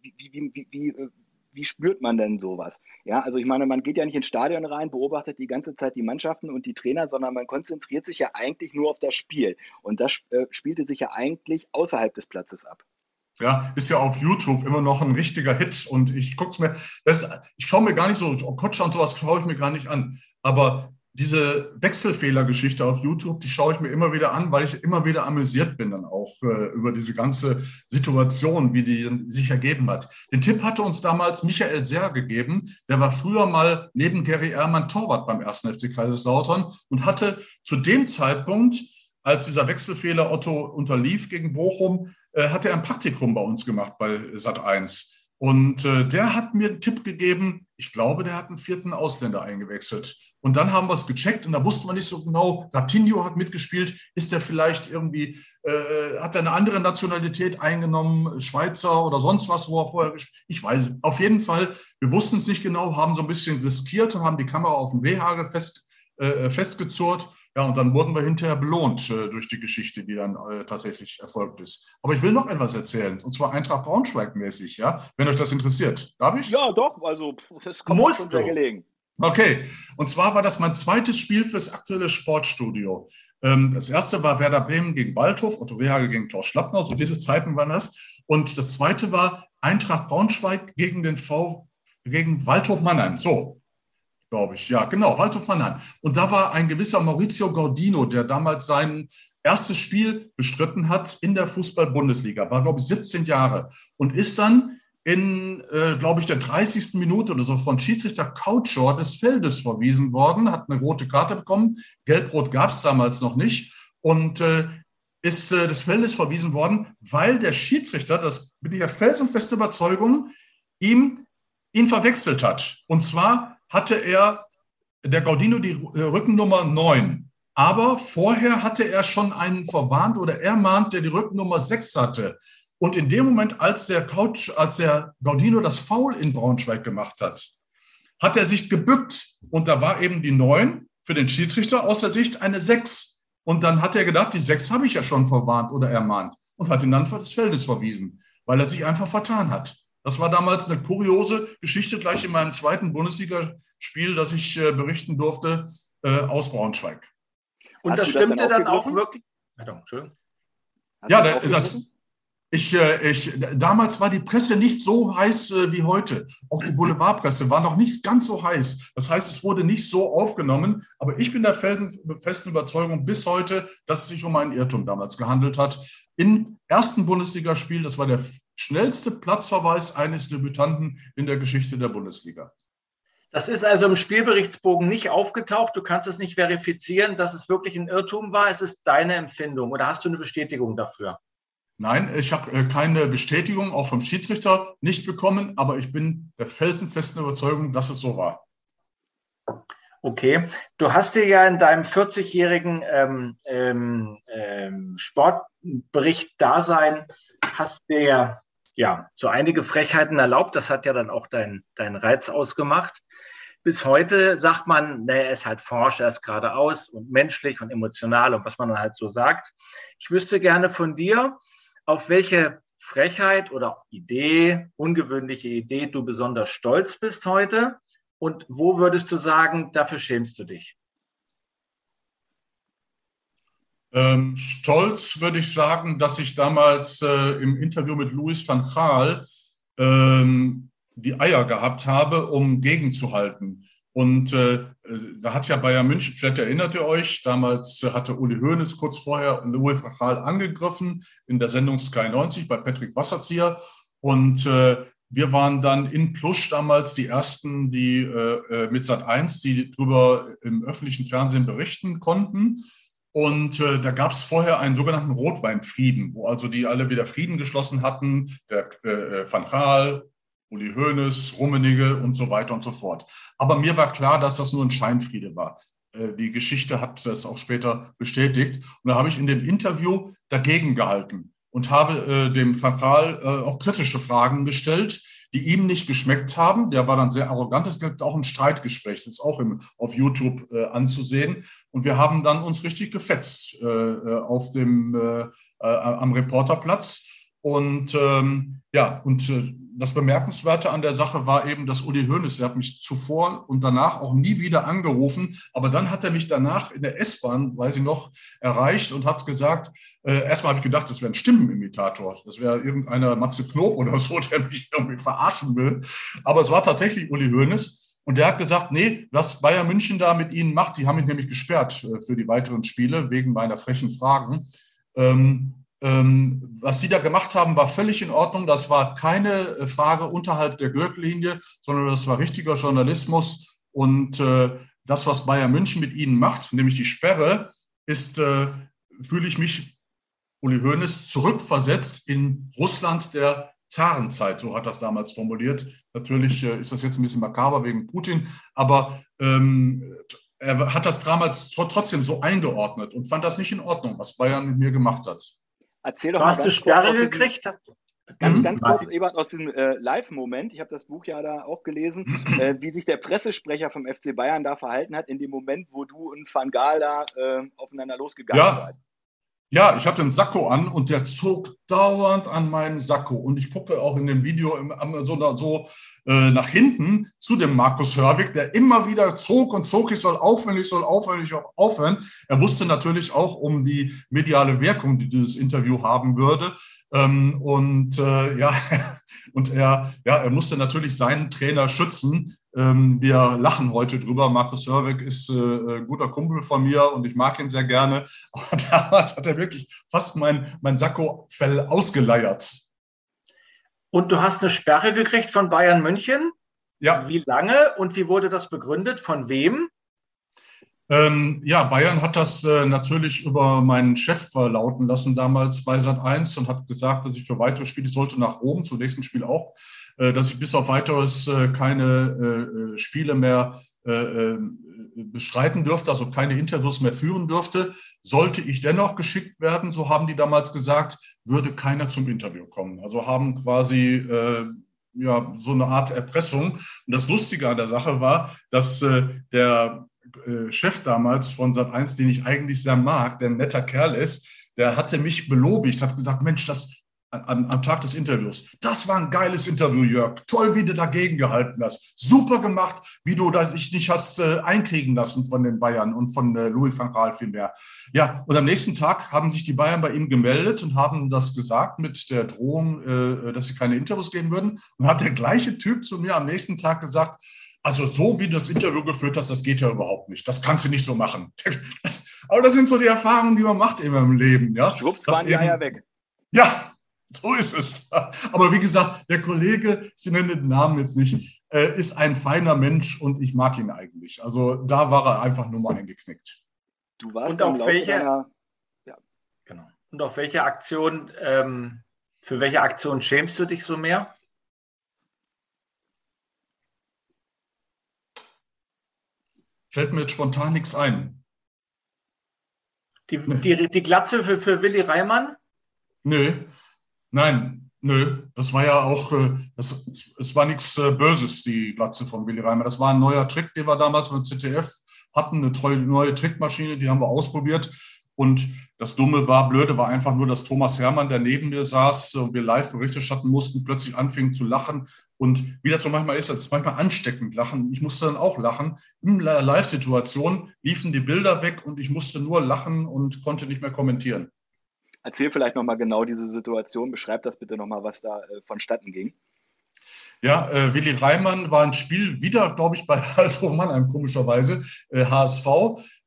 wie, wie, wie, wie, äh, wie spürt man denn sowas? Ja, also ich meine, man geht ja nicht ins Stadion rein, beobachtet die ganze Zeit die Mannschaften und die Trainer, sondern man konzentriert sich ja eigentlich nur auf das Spiel. Und das äh, spielte sich ja eigentlich außerhalb des Platzes ab. Ja, ist ja auf YouTube immer noch ein richtiger Hit und ich gucke es mir, das, ich schaue mir gar nicht so, Kotscher und sowas schaue ich mir gar nicht an. Aber diese Wechselfehlergeschichte auf YouTube, die schaue ich mir immer wieder an, weil ich immer wieder amüsiert bin dann auch äh, über diese ganze Situation, wie die sich ergeben hat. Den Tipp hatte uns damals Michael Serr gegeben. Der war früher mal neben Gary Ehrmann Torwart beim 1. FC Kaiserslautern und hatte zu dem Zeitpunkt, als dieser Wechselfehler Otto unterlief gegen Bochum, äh, hat er ein Praktikum bei uns gemacht bei Sat 1. Und äh, der hat mir einen Tipp gegeben, ich glaube, der hat einen vierten Ausländer eingewechselt. Und dann haben wir es gecheckt und da wussten wir nicht so genau, Ratinho hat mitgespielt, ist der vielleicht irgendwie, äh, hat er eine andere Nationalität eingenommen, Schweizer oder sonst was, wo er vorher gespielt Ich weiß, auf jeden Fall, wir wussten es nicht genau, haben so ein bisschen riskiert und haben die Kamera auf dem Rehagel fest, äh, festgezurrt ja, und dann wurden wir hinterher belohnt äh, durch die Geschichte, die dann äh, tatsächlich erfolgt ist. Aber ich will noch etwas erzählen, und zwar Eintracht Braunschweig-mäßig, ja, wenn euch das interessiert. Darf ich? Ja, doch, also das kommt uns sehr gelegen. Okay, und zwar war das mein zweites Spiel fürs aktuelle Sportstudio. Ähm, das erste war Werder Bremen gegen Waldhof, Otto Rehage gegen Klaus Schlappner, so diese Zeiten waren das. Und das zweite war Eintracht Braunschweig gegen den V gegen Waldhof Mannheim. So, glaube ich. Ja, genau, Waldhof Mannheim. Und da war ein gewisser Maurizio Gordino, der damals sein erstes Spiel bestritten hat in der Fußball-Bundesliga, war, glaube ich, 17 Jahre und ist dann in, äh, glaube ich, der 30. Minute oder so von Schiedsrichter Couchor des Feldes verwiesen worden, hat eine rote Karte bekommen. Gelb-Rot gab es damals noch nicht und äh, ist äh, des Feldes verwiesen worden, weil der Schiedsrichter, das bin ich ja felsenfeste Überzeugung, ihm ihn verwechselt hat. Und zwar hatte er, der Gaudino, die äh, Rückennummer 9. Aber vorher hatte er schon einen verwarnt oder ermahnt, der die Rückennummer 6 hatte. Und in dem Moment, als der Couch, als der Gaudino das Foul in Braunschweig gemacht hat, hat er sich gebückt und da war eben die 9 für den Schiedsrichter aus der Sicht eine 6. Und dann hat er gedacht, die 6 habe ich ja schon verwarnt oder ermahnt und hat ihn dann des Feldes verwiesen, weil er sich einfach vertan hat. Das war damals eine kuriose Geschichte, gleich in meinem zweiten Bundesligaspiel, das ich äh, berichten durfte, äh, aus Braunschweig. Und Hast das stimmte das dann, dann auch wirklich? Entschuldigung. ja, das, das, ich, äh, ich, damals war die Presse nicht so heiß äh, wie heute. Auch die Boulevardpresse war noch nicht ganz so heiß. Das heißt, es wurde nicht so aufgenommen. Aber ich bin der festen Überzeugung bis heute, dass es sich um einen Irrtum damals gehandelt hat. Im ersten Bundesligaspiel, das war der schnellste Platzverweis eines Debütanten in der Geschichte der Bundesliga. Das ist also im Spielberichtsbogen nicht aufgetaucht. Du kannst es nicht verifizieren, dass es wirklich ein Irrtum war. Es ist deine Empfindung oder hast du eine Bestätigung dafür? Nein, ich habe äh, keine Bestätigung, auch vom Schiedsrichter nicht bekommen, aber ich bin der felsenfesten Überzeugung, dass es so war. Okay, du hast dir ja in deinem 40-jährigen ähm, ähm, ähm, Sportbericht-Dasein, hast dir ja ja, so einige Frechheiten erlaubt. Das hat ja dann auch deinen dein Reiz ausgemacht. Bis heute sagt man, ne, er ist halt forsch, er ist geradeaus und menschlich und emotional und was man dann halt so sagt. Ich wüsste gerne von dir, auf welche Frechheit oder Idee, ungewöhnliche Idee du besonders stolz bist heute und wo würdest du sagen, dafür schämst du dich? Ähm, stolz würde ich sagen, dass ich damals äh, im Interview mit Louis van Gaal ähm, die Eier gehabt habe, um gegenzuhalten. Und äh, da hat ja Bayern München, vielleicht erinnert ihr euch, damals hatte Uli Hoeneß kurz vorher Louis Gaal angegriffen in der Sendung Sky 90 bei Patrick Wasserzieher. Und äh, wir waren dann in Plusch damals die ersten, die äh, äh mit Sat 1, die darüber im öffentlichen Fernsehen berichten konnten. Und äh, da gab es vorher einen sogenannten Rotweinfrieden, wo also die alle wieder Frieden geschlossen hatten, der äh, äh, Van Gaal, Uli Hoeneß, Rummenigge und so weiter und so fort. Aber mir war klar, dass das nur ein Scheinfriede war. Äh, die Geschichte hat das auch später bestätigt. Und da habe ich in dem Interview dagegen gehalten und habe äh, dem Gaal äh, auch kritische Fragen gestellt, die ihm nicht geschmeckt haben. Der war dann sehr arrogant. Es gibt auch ein Streitgespräch, das ist auch auf YouTube anzusehen. Und wir haben dann uns richtig gefetzt auf dem, am Reporterplatz. Und ähm, ja, und das Bemerkenswerte an der Sache war eben, dass Uli Hoeneß, der hat mich zuvor und danach auch nie wieder angerufen, aber dann hat er mich danach in der S-Bahn, weiß ich noch, erreicht und hat gesagt, äh, erstmal habe ich gedacht, das wäre ein Stimmenimitator, das wäre irgendeiner Matze Knob oder so, der mich irgendwie verarschen will, aber es war tatsächlich Uli Hoeneß und der hat gesagt, nee, was Bayern München da mit Ihnen macht, die haben mich nämlich gesperrt äh, für die weiteren Spiele wegen meiner frechen Fragen. Ähm, was Sie da gemacht haben, war völlig in Ordnung. Das war keine äh, Frage unterhalb der Gürtellinie, sondern das war richtiger Journalismus. Und äh, das, was Bayern München mit Ihnen macht, nämlich die Sperre, ist, äh, fühle ich mich, Uli Hoeneß, zurückversetzt in Russland der Zarenzeit, so hat das damals formuliert. Natürlich ist das jetzt ein bisschen makaber wegen Putin, aber ähm, er hat das damals trotzdem so eingeordnet und fand das nicht in Ordnung, was Bayern mit mir gemacht hat. Erzähl doch du mal. Hast du Sperre gekriegt? Ganz, mhm. ganz kurz, Ebert, aus diesem äh, Live-Moment, ich habe das Buch ja da auch gelesen, äh, wie sich der Pressesprecher vom FC Bayern da verhalten hat, in dem Moment, wo du und Van Gaal da äh, aufeinander losgegangen ja. seid. Ja, ich hatte einen Sakko an und der zog dauernd an meinen Sakko. Und ich gucke auch in dem Video so, so äh, nach hinten zu dem Markus Hörwig, der immer wieder zog und zog, ich soll aufhören, ich soll aufhören, ich soll aufhören. Er wusste natürlich auch um die mediale Wirkung, die dieses Interview haben würde. Ähm, und äh, ja, und er, ja, er musste natürlich seinen Trainer schützen. Ähm, wir lachen heute drüber. Markus Hörweg ist äh, ein guter Kumpel von mir und ich mag ihn sehr gerne. Aber damals hat er wirklich fast mein, mein Sakko-Fell ausgeleiert. Und du hast eine Sperre gekriegt von Bayern München? Ja. Wie lange und wie wurde das begründet? Von wem? Ähm, ja, Bayern hat das äh, natürlich über meinen Chef verlauten lassen damals bei Sat 1 und hat gesagt, dass ich für weitere Spiele sollte nach Rom, zum nächsten Spiel auch, äh, dass ich bis auf weiteres äh, keine äh, äh, Spiele mehr äh, bestreiten dürfte, also keine Interviews mehr führen dürfte. Sollte ich dennoch geschickt werden, so haben die damals gesagt, würde keiner zum Interview kommen. Also haben quasi ja, so eine Art Erpressung. Und das Lustige an der Sache war, dass der äh, Chef damals von Sat1, den ich eigentlich sehr mag, der ein netter Kerl ist, der hatte mich belobigt, hat gesagt, Mensch, das am, am, Tag des Interviews. Das war ein geiles Interview, Jörg. Toll, wie du dagegen gehalten hast. Super gemacht, wie du dich nicht hast äh, einkriegen lassen von den Bayern und von äh, Louis van Gaal vielmehr. Ja, und am nächsten Tag haben sich die Bayern bei ihm gemeldet und haben das gesagt mit der Drohung, äh, dass sie keine Interviews geben würden. Und hat der gleiche Typ zu mir am nächsten Tag gesagt, also so wie du das Interview geführt hast, das geht ja überhaupt nicht. Das kannst du nicht so machen. Das, aber das sind so die Erfahrungen, die man macht immer im Leben. Ja? Schwupps waren die Eier weg. Ja, so ist es. Aber wie gesagt, der Kollege, ich nenne den Namen jetzt nicht, äh, ist ein feiner Mensch und ich mag ihn eigentlich. Also da war er einfach nur mal eingeknickt. Du warst und auf welche, deiner, ja. genau. Und auf welche Aktion, ähm, für welche Aktion schämst du dich so mehr? Fällt mir jetzt spontan nichts ein. Die, die, die Glatze für, für Willi Reimann? Nö, nein, nö. Das war ja auch, äh, das, es war nichts äh, Böses, die Glatze von Willi Reimann. Das war ein neuer Trick, den wir damals beim ZDF hatten, eine tolle neue Trickmaschine, die haben wir ausprobiert. Und das Dumme war, Blöde war einfach nur, dass Thomas Hermann, der neben mir saß und wir live Bericht erstatten mussten, plötzlich anfing zu lachen. Und wie das so manchmal ist, das ist manchmal ansteckend lachen. Ich musste dann auch lachen. In der Live-Situation liefen die Bilder weg und ich musste nur lachen und konnte nicht mehr kommentieren. Erzähl vielleicht nochmal genau diese Situation. Beschreib das bitte nochmal, was da äh, vonstatten ging. Ja, äh, Willi Reimann war ein Spiel wieder, glaube ich, bei Waldhof Mannheim, komischerweise. Äh, HSV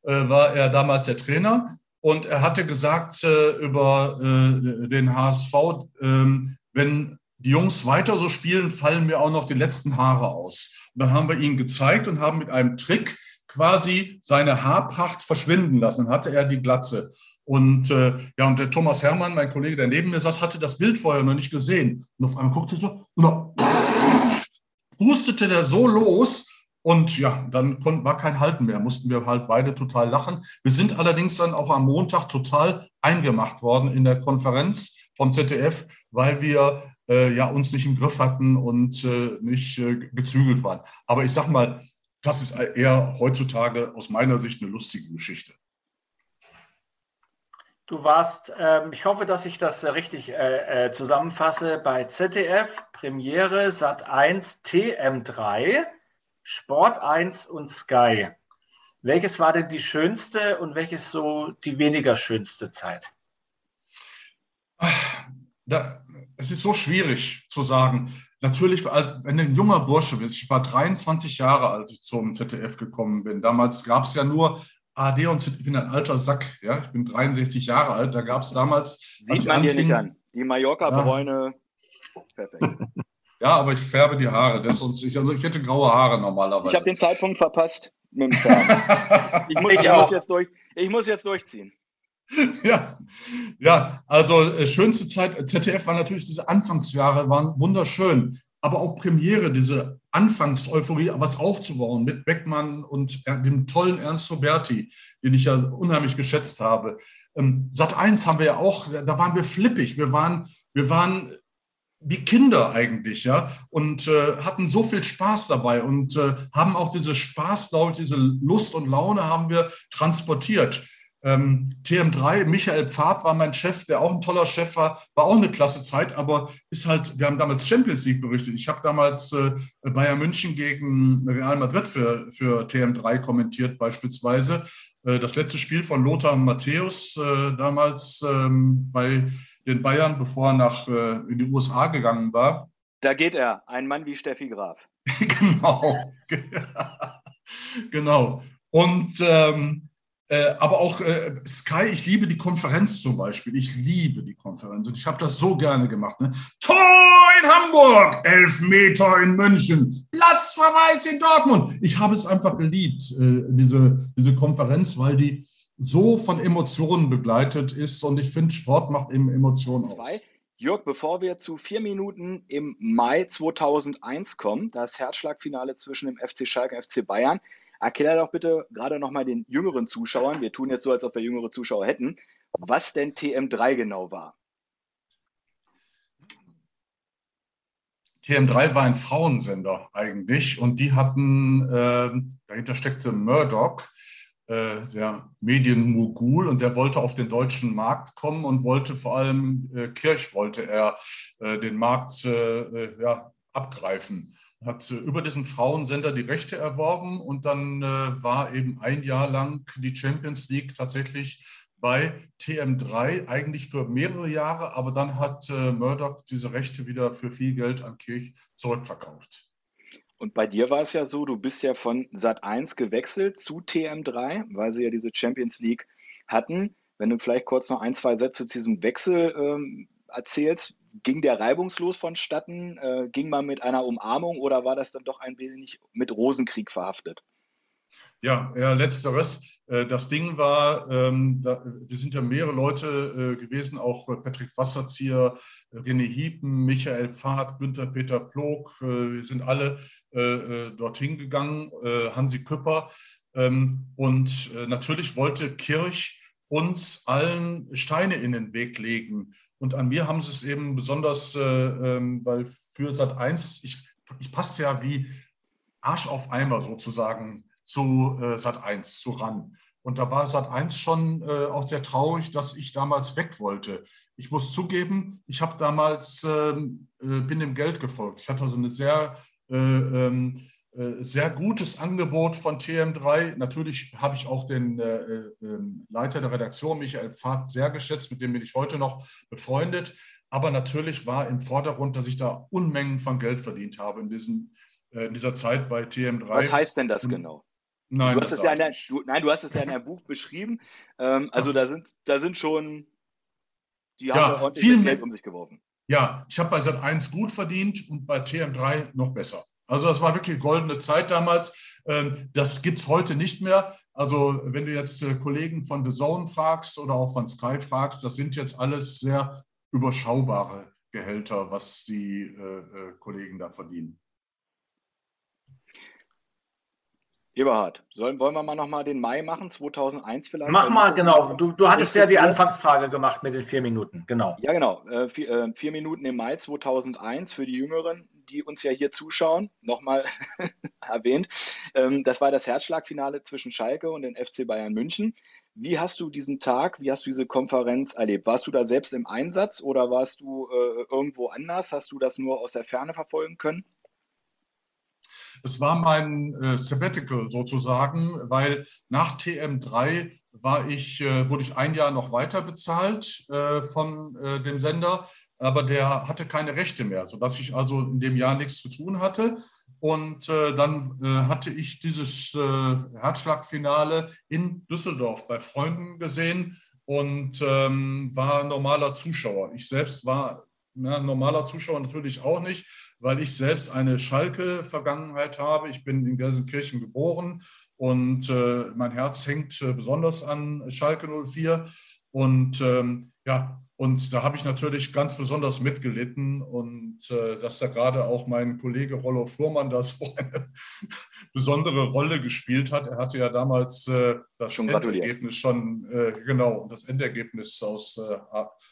äh, war er damals der Trainer. Und er hatte gesagt äh, über äh, den HSV, ähm, wenn die Jungs weiter so spielen, fallen mir auch noch die letzten Haare aus. Und dann haben wir ihn gezeigt und haben mit einem Trick quasi seine Haarpracht verschwinden lassen. Dann hatte er die Glatze. Und äh, ja, und der Thomas Hermann, mein Kollege, der neben mir saß, hatte das Bild vorher noch nicht gesehen. Und auf einmal guckte er so, und dann hustete der so los, und ja, dann war kein Halten mehr, mussten wir halt beide total lachen. Wir sind allerdings dann auch am Montag total eingemacht worden in der Konferenz vom ZDF, weil wir äh, ja uns nicht im Griff hatten und äh, nicht äh, gezügelt waren. Aber ich sag mal, das ist eher heutzutage aus meiner Sicht eine lustige Geschichte. Du warst, ähm, ich hoffe, dass ich das richtig äh, äh zusammenfasse, bei ZDF, Premiere, Sat 1, TM3, Sport 1 und Sky. Welches war denn die schönste und welches so die weniger schönste Zeit? Ach, da, es ist so schwierig zu sagen. Natürlich, wenn du ein junger Bursche bist, ich war 23 Jahre, als ich zum ZDF gekommen bin. Damals gab es ja nur AD und. Ich bin ein alter Sack, ja. Ich bin 63 Jahre alt. Da gab es damals. Sieht man dir nicht an. Die Mallorca-Bräune. Ja. Perfekt. Ja, aber ich färbe die Haare. Das sonst, ich, also ich hätte graue Haare normalerweise. Ich habe den Zeitpunkt verpasst mit dem Zahn. ich, muss, ich, ich muss, jetzt durch, ich muss jetzt durchziehen. Ja, ja, also äh, schönste Zeit, ZDF war natürlich diese Anfangsjahre, waren wunderschön, aber auch Premiere, diese Anfangseuphorie, was aufzubauen mit Beckmann und dem tollen Ernst Roberti, den ich ja unheimlich geschätzt habe. Ähm, Sat 1 haben wir ja auch, da waren wir flippig, wir waren, wir waren wie Kinder eigentlich, ja, und äh, hatten so viel Spaß dabei und äh, haben auch diese Spaß, glaube ich, diese Lust und Laune haben wir transportiert. Ähm, TM3, Michael Pfad war mein Chef, der auch ein toller Chef war, war auch eine klasse Zeit, aber ist halt, wir haben damals Champions League berichtet. Ich habe damals äh, Bayern München gegen Real Madrid für, für TM3 kommentiert beispielsweise. Äh, das letzte Spiel von Lothar Matthäus äh, damals ähm, bei den Bayern, bevor er nach, äh, in die USA gegangen war. Da geht er, ein Mann wie Steffi Graf. genau. genau. Und ähm, äh, aber auch äh, Sky, ich liebe die Konferenz zum Beispiel. Ich liebe die Konferenz und ich habe das so gerne gemacht. Ne? Tor in Hamburg, elf Meter in München, Platzverweis in Dortmund. Ich habe es einfach geliebt, äh, diese, diese Konferenz, weil die so von Emotionen begleitet ist. Und ich finde, Sport macht eben Emotionen aus. Jörg, bevor wir zu vier Minuten im Mai 2001 kommen, das Herzschlagfinale zwischen dem FC Schalke und FC Bayern, erklär doch bitte gerade nochmal den jüngeren Zuschauern, wir tun jetzt so, als ob wir jüngere Zuschauer hätten, was denn TM3 genau war. TM3 war ein Frauensender eigentlich und die hatten, äh, dahinter steckte Murdoch, äh, der Medienmogul und der wollte auf den deutschen Markt kommen und wollte vor allem äh, Kirch wollte er äh, den Markt ja, abgreifen. Hat über diesen Frauensender die Rechte erworben und dann war eben ein Jahr lang die Champions League tatsächlich bei TM3 eigentlich für mehrere Jahre, aber dann hat Murdoch diese Rechte wieder für viel Geld an Kirch zurückverkauft. Und bei dir war es ja so, du bist ja von Sat 1 gewechselt zu TM3, weil sie ja diese Champions League hatten. Wenn du vielleicht kurz noch ein, zwei Sätze zu diesem Wechsel ähm, erzählst, ging der reibungslos vonstatten? Äh, ging man mit einer Umarmung oder war das dann doch ein wenig mit Rosenkrieg verhaftet? Ja, ja, letzteres. Äh, das Ding war, ähm, wir sind ja mehrere Leute äh, gewesen, auch äh, Patrick Wasserzieher, René Hiepen, Michael Pfad, Günther Peter Plog. Wir sind alle dorthin gegangen, Hansi Küpper. Ähm, und natürlich wollte Kirch uns allen Steine in den Weg legen. Und an mir haben sie es eben besonders, ähm, weil für Sat 1, ich, ich passe ja wie Arsch auf Eimer sozusagen zu äh, Sat 1, zu RAN. Und da war Sat 1 schon äh, auch sehr traurig, dass ich damals weg wollte. Ich muss zugeben, ich habe damals, ähm, äh, bin dem Geld gefolgt. Ich hatte also ein sehr, äh, ähm, äh, sehr gutes Angebot von TM3. Natürlich habe ich auch den äh, ähm, Leiter der Redaktion, Michael Pfad, sehr geschätzt, mit dem bin ich heute noch befreundet. Aber natürlich war im Vordergrund, dass ich da Unmengen von Geld verdient habe in, diesen, in dieser Zeit bei TM3. Was heißt denn das genau? Nein, du hast es ja in der, du, nein, du hast es ja in deinem Buch beschrieben. Ähm, also da sind, da sind schon, die ja, haben ordentlich viel Geld um sich geworfen. Ja, ich habe bei Sat 1 gut verdient und bei TM3 noch besser. Also das war wirklich goldene Zeit damals. Ähm, das gibt es heute nicht mehr. Also wenn du jetzt äh, Kollegen von The Zone fragst oder auch von Sky fragst, das sind jetzt alles sehr überschaubare Gehälter, was die äh, äh Kollegen da verdienen. Eberhard, sollen, wollen wir mal nochmal den Mai machen, 2001 vielleicht? Mach mal, genau. Du, du hattest ja die Anfangsfrage gemacht mit den vier Minuten, genau. Ja, genau. Äh, vier, äh, vier, Minuten im Mai 2001 für die Jüngeren, die uns ja hier zuschauen, nochmal erwähnt. Ähm, das war das Herzschlagfinale zwischen Schalke und den FC Bayern München. Wie hast du diesen Tag, wie hast du diese Konferenz erlebt? Warst du da selbst im Einsatz oder warst du äh, irgendwo anders? Hast du das nur aus der Ferne verfolgen können? Es war mein äh, Sabbatical sozusagen, weil nach TM3 war ich, äh, wurde ich ein Jahr noch weiter bezahlt äh, von äh, dem Sender, aber der hatte keine Rechte mehr, sodass ich also in dem Jahr nichts zu tun hatte. Und äh, dann äh, hatte ich dieses Herzschlagfinale in Düsseldorf bei Freunden gesehen und ähm, war normaler Zuschauer. Ich selbst war ja, normaler Zuschauer natürlich auch nicht, weil ich selbst eine Schalke-Vergangenheit habe. Ich bin in Gelsenkirchen geboren und äh, mein Herz hängt äh, besonders an Schalke 04. Und ähm, ja, und da habe ich natürlich ganz besonders mitgelitten und äh, dass da gerade auch mein Kollege Rollo Fuhrmann da so eine besondere Rolle gespielt hat. Er hatte ja damals äh, das schon Endergebnis schon, äh, genau, das Endergebnis aus äh,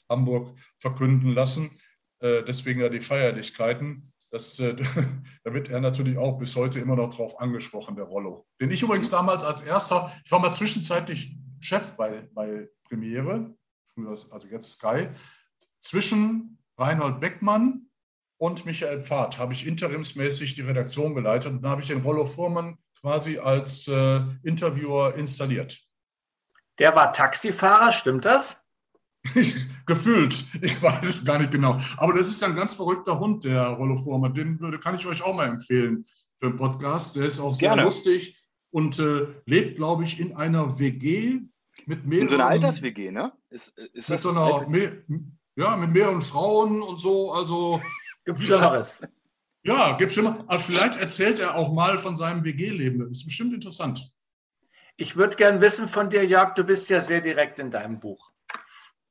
Hamburg verkünden lassen. Äh, deswegen ja die Feierlichkeiten. Das, äh, da wird er natürlich auch bis heute immer noch drauf angesprochen, der Rollo. Den ich übrigens damals als erster, ich war mal zwischenzeitlich Chef bei, bei Premiere, früher, also jetzt Sky, zwischen Reinhold Beckmann und Michael Pfad habe ich interimsmäßig die Redaktion geleitet und da habe ich den Rollo Fuhrmann quasi als äh, Interviewer installiert. Der war Taxifahrer, stimmt das? Gefühlt. Ich weiß es gar nicht genau. Aber das ist ein ganz verrückter Hund, der Rollo Former. Den würde, kann ich euch auch mal empfehlen für einen Podcast. Der ist auch sehr Gerne. lustig und äh, lebt, glaube ich, in einer WG mit mehreren. In so einer Alters-WG, ne? Ist, ist mit so einer, me, ja, mit mehreren Frauen und so. Also. Gibt Schlimmeres. Ja, gibt Schlimmer. Aber vielleicht erzählt er auch mal von seinem WG-Leben. Das ist bestimmt interessant. Ich würde gern wissen von dir, Jörg, du bist ja sehr direkt in deinem Buch.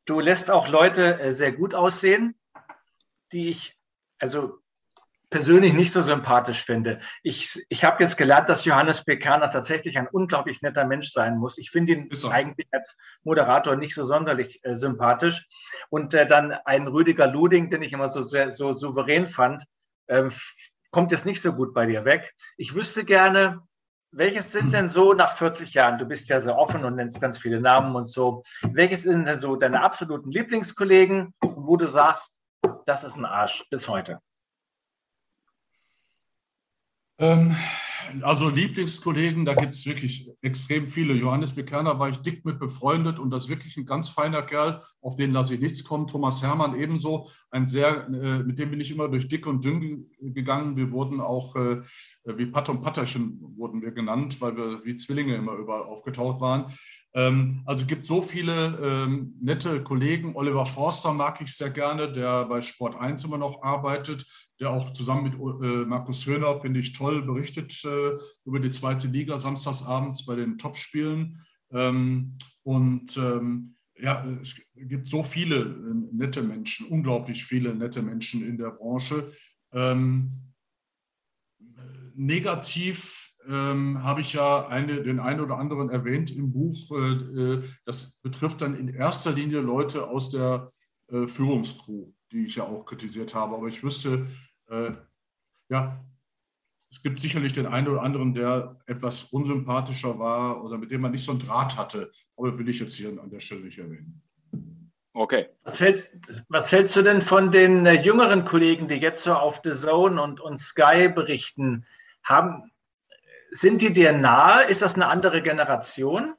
Du lässt auch Leute äh, sehr gut aussehen, die ich also persönlich nicht so sympathisch finde. Ich, ich habe jetzt gelernt, dass Johannes Bekaner tatsächlich ein unglaublich netter Mensch sein muss. Ich finde ihn so. eigentlich als Moderator nicht so sonderlich äh, sympathisch. Und äh, dann ein Rüdiger Luding, den ich immer so, sehr, so souverän fand, äh, kommt jetzt nicht so gut bei dir weg. Ich wüsste gerne, welches sind denn so nach 40 Jahren, du bist ja so offen und nennst ganz viele Namen und so, welches sind denn so deine absoluten Lieblingskollegen, wo du sagst, das ist ein Arsch bis heute? Ähm, also Lieblingskollegen, da gibt es wirklich extrem viele. Johannes Bekerner war ich dick mit befreundet und das ist wirklich ein ganz feiner Kerl, auf den lasse ich nichts kommen. Thomas Hermann ebenso, ein sehr, äh, mit dem bin ich immer durch dick und dünn gegangen. Wir wurden auch, äh, wie Pat und Patterchen wurden wir genannt, weil wir wie Zwillinge immer überall aufgetaucht waren. Ähm, also gibt so viele ähm, nette Kollegen. Oliver Forster mag ich sehr gerne, der bei Sport 1 immer noch arbeitet der auch zusammen mit äh, Markus Höhner, finde ich, toll berichtet äh, über die zweite Liga samstagsabends bei den Topspielen. Ähm, und ähm, ja, es gibt so viele äh, nette Menschen, unglaublich viele nette Menschen in der Branche. Negativ ähm, habe ich ja eine, den einen oder anderen erwähnt im Buch. Äh, äh, das betrifft dann in erster Linie Leute aus der äh, Führungskrew, die ich ja auch kritisiert habe. Aber ich wüsste äh, ja, es gibt sicherlich den einen oder anderen, der etwas unsympathischer war oder mit dem man nicht so einen Draht hatte. Aber will ich jetzt hier an der Stelle nicht erwähnen. Okay. Was hältst, was hältst du denn von den äh, jüngeren Kollegen, die jetzt so auf The Zone und, und Sky berichten? Haben, sind die dir nahe? Ist das eine andere Generation?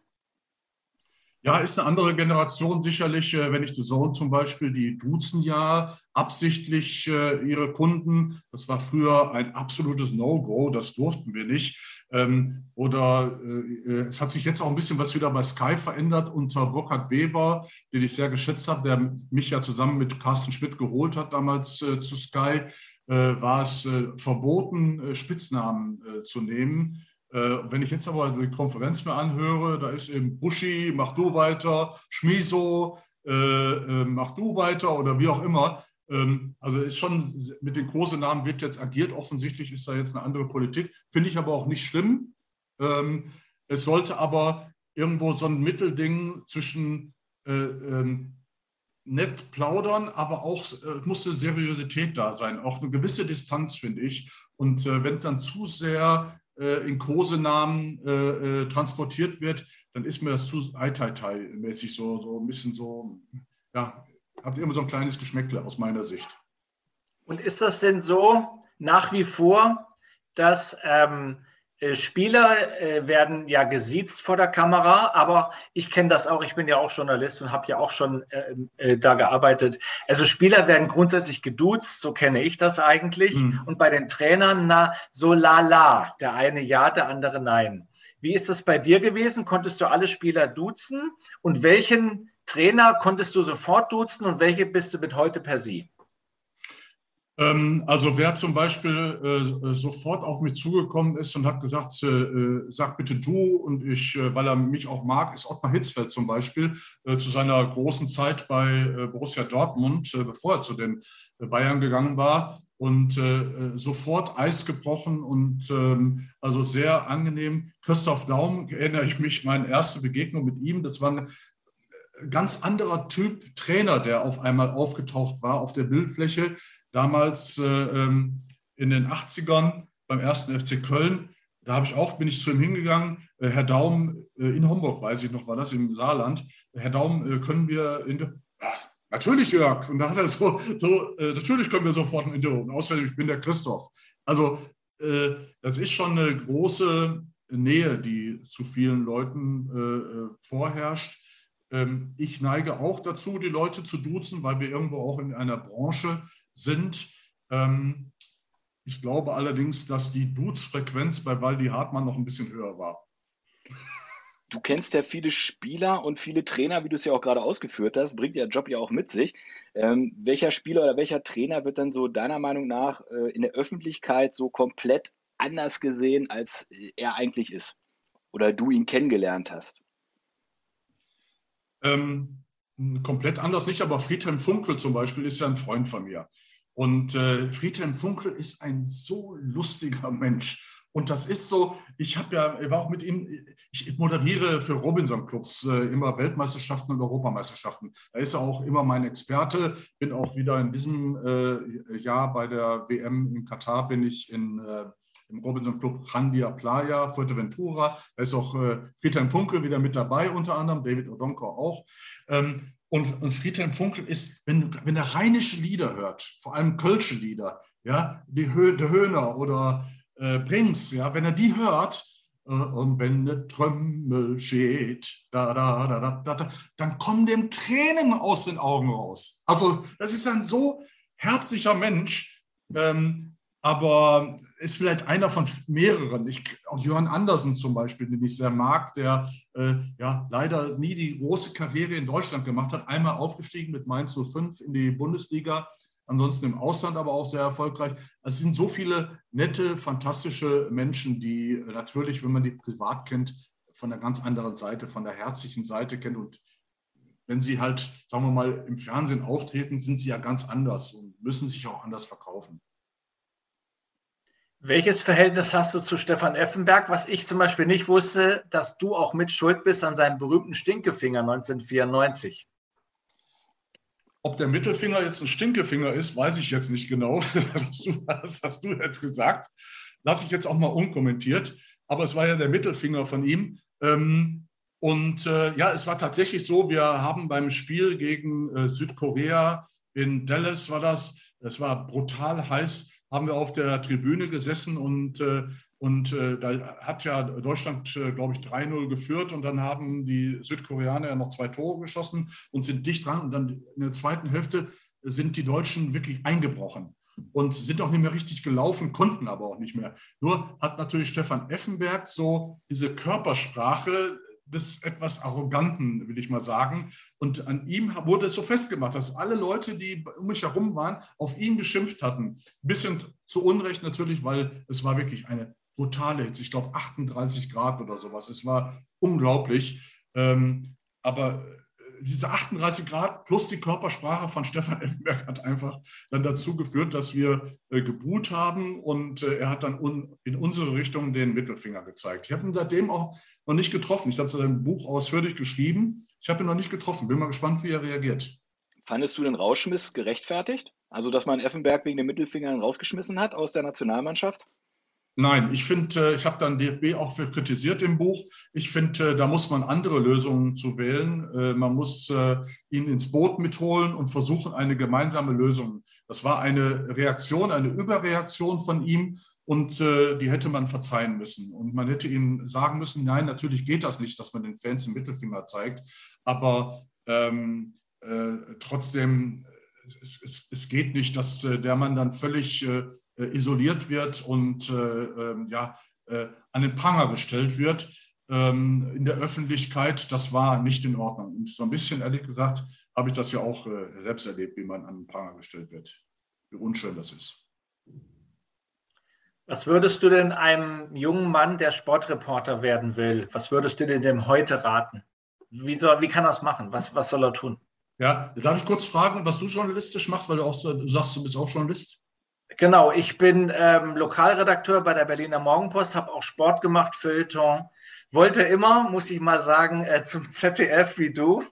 Ja, ist eine andere Generation sicherlich. Äh, wenn ich The Zone zum Beispiel, die duzen ja absichtlich äh, ihre Kunden. Das war früher ein absolutes No-Go, das durften wir nicht. Ähm, oder äh, es hat sich jetzt auch ein bisschen was wieder bei Sky verändert unter Burkhard Weber, den ich sehr geschätzt habe, der mich ja zusammen mit Carsten Schmidt geholt hat damals zu Sky, war es verboten, Spitznamen zu nehmen. Äh, wenn ich jetzt aber die Konferenz mir anhöre, da ist eben Buschi, mach du weiter, Schmiso, äh, äh, mach du weiter oder wie auch immer. Ähm, also ist schon mit den großen Namen wird jetzt agiert. Offensichtlich ist da jetzt eine andere Politik. Finde ich aber auch nicht schlimm. Ähm, es sollte aber irgendwo so ein Mittelding zwischen äh, ähm, nett plaudern, aber auch äh, musste Seriosität da sein, auch eine gewisse Distanz, finde ich. Und äh, wenn es dann zu sehr äh, in Kosenamen äh, äh, transportiert wird, dann ist mir das zu Eitai-Tai-mäßig so, so ein bisschen so, ja, hat immer so ein kleines Geschmäckle aus meiner Sicht. Und ist das denn so nach wie vor, dass ähm, äh, Spieler äh, werden ja gesiezt vor der Kamera, aber ich kenne das auch, ich bin ja auch Journalist und habe ja auch schon äh, äh, da gearbeitet. Also Spieler werden grundsätzlich geduzt, so kenne ich das eigentlich. Mhm. Und bei den Trainern, na, so la la, der eine ja, der andere nein. Wie ist das bei dir gewesen? Konntest du alle Spieler duzen? Und welchen Trainer konntest du sofort duzen und welche bist du mit heute per Sie? Ähm, also wer zum Beispiel äh, sofort auf mich zugekommen ist und hat gesagt, äh, äh, sag bitte du und ich, weil er mich auch mag, ist Ottmar Hitzfeld zum Beispiel zu seiner großen Zeit bei Borussia Dortmund, bevor er zu den Bayern gegangen war und sofort Eis gebrochen und ähm, also sehr angenehm. Christoph Daum erinnere ich mich, meine erste Begegnung mit ihm, das war ein ganz anderer Typ Trainer, der auf einmal aufgetaucht war auf der Bildfläche damals äh, ähm, in den 80ern beim ersten FC Köln. Da habe ich auch, bin ich zu ihm hingegangen. Äh, Herr Daum, äh, in Homburg weiß ich noch, war das im Saarland. Herr Daum, können wir in der, natürlich Jörg. Und da hat er so, so natürlich können wir sofort ein Interview. Und außerdem, ich bin der Christoph. Also das ist schon eine große Nähe, die zu vielen Leuten vorherrscht. Ähm, ich neige auch dazu, die Leute zu duzen, weil wir irgendwo auch in einer Branche sind. Ähm, ich glaube allerdings, dass die Dudes-Frequenz bei Waldi Hartmann noch ein bisschen höher war. Du kennst ja viele Spieler und viele Trainer, wie du es ja auch gerade ausgeführt hast, bringt der Job ja auch mit sich. Ähm, welcher Spieler oder welcher Trainer wird dann so deiner Meinung nach äh, in der Öffentlichkeit so komplett anders gesehen, als er eigentlich ist? Oder du ihn kennengelernt hast? Ähm, komplett anders nicht, aber Friedhelm Funkel zum Beispiel ist ja ein Freund von mir. Und äh, Friedhelm Funkel ist ein so lustiger Mensch. Und das ist so, ich habe ja, ich war auch mit ihm, ich moderiere für Robinson Clubs äh, immer Weltmeisterschaften und Europameisterschaften. Da ist er auch immer mein Experte. Bin auch wieder in diesem äh, Jahr bei der WM in Katar, bin ich in, äh, im Robinson Club Randia Playa, Fuerteventura. Da ist auch äh, Friedhelm Funkel wieder mit dabei, unter anderem, David Odonko auch. Ähm, und, und Friedhelm Funkel ist, wenn, wenn er rheinische Lieder hört, vor allem kölsche Lieder, ja, die Hö, der Höhner oder äh, Brings, ja, wenn er die hört, äh, und wenn eine Trömmel steht, da, da, da, da, da, dann kommen dem Tränen aus den Augen raus. Also, das ist ein so herzlicher Mensch. Ähm, aber ist vielleicht einer von mehreren. Ich, auch Jörn Andersen zum Beispiel, den ich sehr mag, der äh, ja leider nie die große Karriere in Deutschland gemacht hat. Einmal aufgestiegen mit Mainz 05 in die Bundesliga, ansonsten im Ausland aber auch sehr erfolgreich. Es sind so viele nette, fantastische Menschen, die natürlich, wenn man die privat kennt, von der ganz anderen Seite, von der herzlichen Seite kennt. Und wenn sie halt, sagen wir mal, im Fernsehen auftreten, sind sie ja ganz anders und müssen sich auch anders verkaufen. Welches Verhältnis hast du zu Stefan Effenberg? Was ich zum Beispiel nicht wusste, dass du auch mit schuld bist an seinem berühmten Stinkefinger 1994. Ob der Mittelfinger jetzt ein Stinkefinger ist, weiß ich jetzt nicht genau. Das hast du, jetzt gesagt. Lasse ich jetzt auch mal unkommentiert. Aber es war ja der Mittelfinger von ihm. Ähm, und äh, ja, es war tatsächlich so, wir haben beim Spiel gegen äh, Südkorea in Dallas war das, es war brutal heiß, haben wir auf der Tribüne gesessen und, äh, und äh, da hat ja Deutschland, äh, glaube ich, 3-0 geführt und dann haben die Südkoreaner ja noch zwei Tore geschossen und sind dicht dran und dann in der zweiten Hälfte sind die Deutschen wirklich eingebrochen und sind auch nicht mehr richtig gelaufen, konnten aber auch nicht mehr. Nur hat natürlich Stefan Effenberg so diese Körpersprache des etwas Arroganten, will ich mal sagen. Und an ihm wurde es so festgemacht, dass alle Leute, die um mich herum waren, auf ihn geschimpft hatten. Ein bisschen zu Unrecht natürlich, weil es war wirklich eine brutale Hitze. Ich glaube 38 Grad oder sowas. Es war unglaublich. Ähm, aber diese 38 Grad plus die Körpersprache von Stefan Effenberg hat einfach dann dazu geführt, dass wir äh, geboot haben und äh, er hat dann un, in unsere Richtung den Mittelfinger gezeigt. Ich habe ihn seitdem auch noch nicht getroffen. Ich habe sein Buch ausführlich geschrieben. Ich habe ihn noch nicht getroffen. Bin mal gespannt, wie er reagiert. Fandest du den Rausschmiss gerechtfertigt? Also, dass man Effenberg wegen den Mittelfingern rausgeschmissen hat aus der Nationalmannschaft? Nein, ich finde, äh, ich habe dann DFB auch für kritisiert im Buch. Ich finde, äh, da muss man andere Lösungen zu wählen. Äh, man muss ihn ins Boot mitholen und versuchen, eine gemeinsame Lösung. Das war eine Reaktion, eine Überreaktion von ihm und die hätte man verzeihen müssen. Und man hätte ihm sagen müssen, nein, natürlich geht das nicht, dass man den Fans den Mittelfinger zeigt, aber ähm, äh, trotzdem, es, es, es, geht nicht, dass der Mann dann völlig isoliert wird und äh, ähm, ja, äh, an den Pranger gestellt wird ähm, in der Öffentlichkeit, das war nicht in Ordnung. Und so ein bisschen, ehrlich gesagt, habe ich das ja auch selbst erlebt, wie man an den Pranger gestellt wird. Wie unschön das ist. Was würdest du denn einem jungen Mann, der Sportreporter werden will, was würdest du denn dem heute raten? Wie, soll, wie kann er das machen? Was, was soll er tun? Ja, darf ich kurz fragen, was du journalistisch machst, weil du auch du sagst, du bist auch Journalist? Genau, ich bin ähm, Lokalredakteur bei der Berliner Morgenpost, habe auch Sport gemacht, Feuilleton. Wollte immer, muss ich mal sagen, äh, zum ZDF wie du.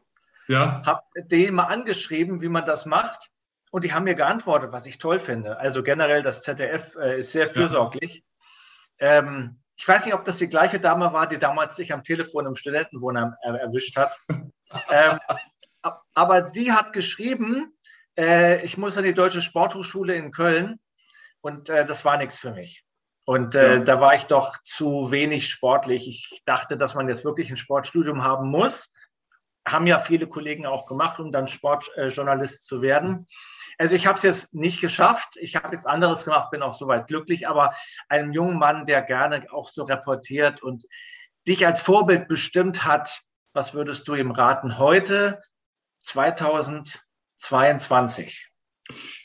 Ja. Habe den mal angeschrieben, wie man das macht. Und die haben mir geantwortet, was ich toll finde. Also generell, das ZDF äh, ist sehr fürsorglich. Ja. Ähm, ich weiß nicht, ob das die gleiche Dame war, die damals sich am Telefon im Studentenwohnheim er erwischt hat. ähm, aber sie hat geschrieben, äh, ich muss an die Deutsche Sporthochschule in Köln und äh, das war nichts für mich. Und äh, ja. da war ich doch zu wenig sportlich. Ich dachte, dass man jetzt wirklich ein Sportstudium haben muss. Haben ja viele Kollegen auch gemacht, um dann Sportjournalist zu werden. Also ich habe es jetzt nicht geschafft. Ich habe jetzt anderes gemacht, bin auch soweit glücklich. Aber einem jungen Mann, der gerne auch so reportiert und dich als Vorbild bestimmt hat, was würdest du ihm raten heute, 2022?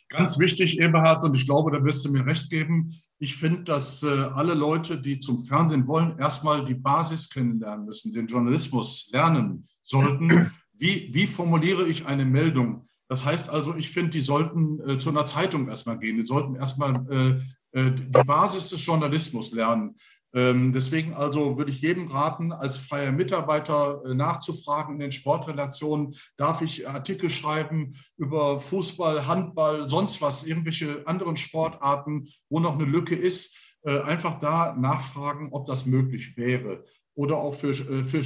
Ganz wichtig, Eberhard, und ich glaube, da wirst du mir recht geben. Ich finde, dass äh, alle Leute, die zum Fernsehen wollen, erstmal die Basis kennenlernen müssen, den Journalismus lernen sollten. Wie, wie formuliere ich eine Meldung? Das heißt also, ich finde, die sollten äh, zu einer Zeitung erstmal gehen. Die sollten erstmal äh, äh die Basis des Journalismus lernen. Ähm, deswegen also würde ich jedem raten, als freier Mitarbeiter äh, nachzufragen in den Sportrelationen, darf ich Artikel schreiben über Fußball, Handball, sonst was, irgendwelche anderen Sportarten, wo noch eine Lücke ist, äh, einfach da nachfragen, ob das möglich wäre. Oder auch für, äh, für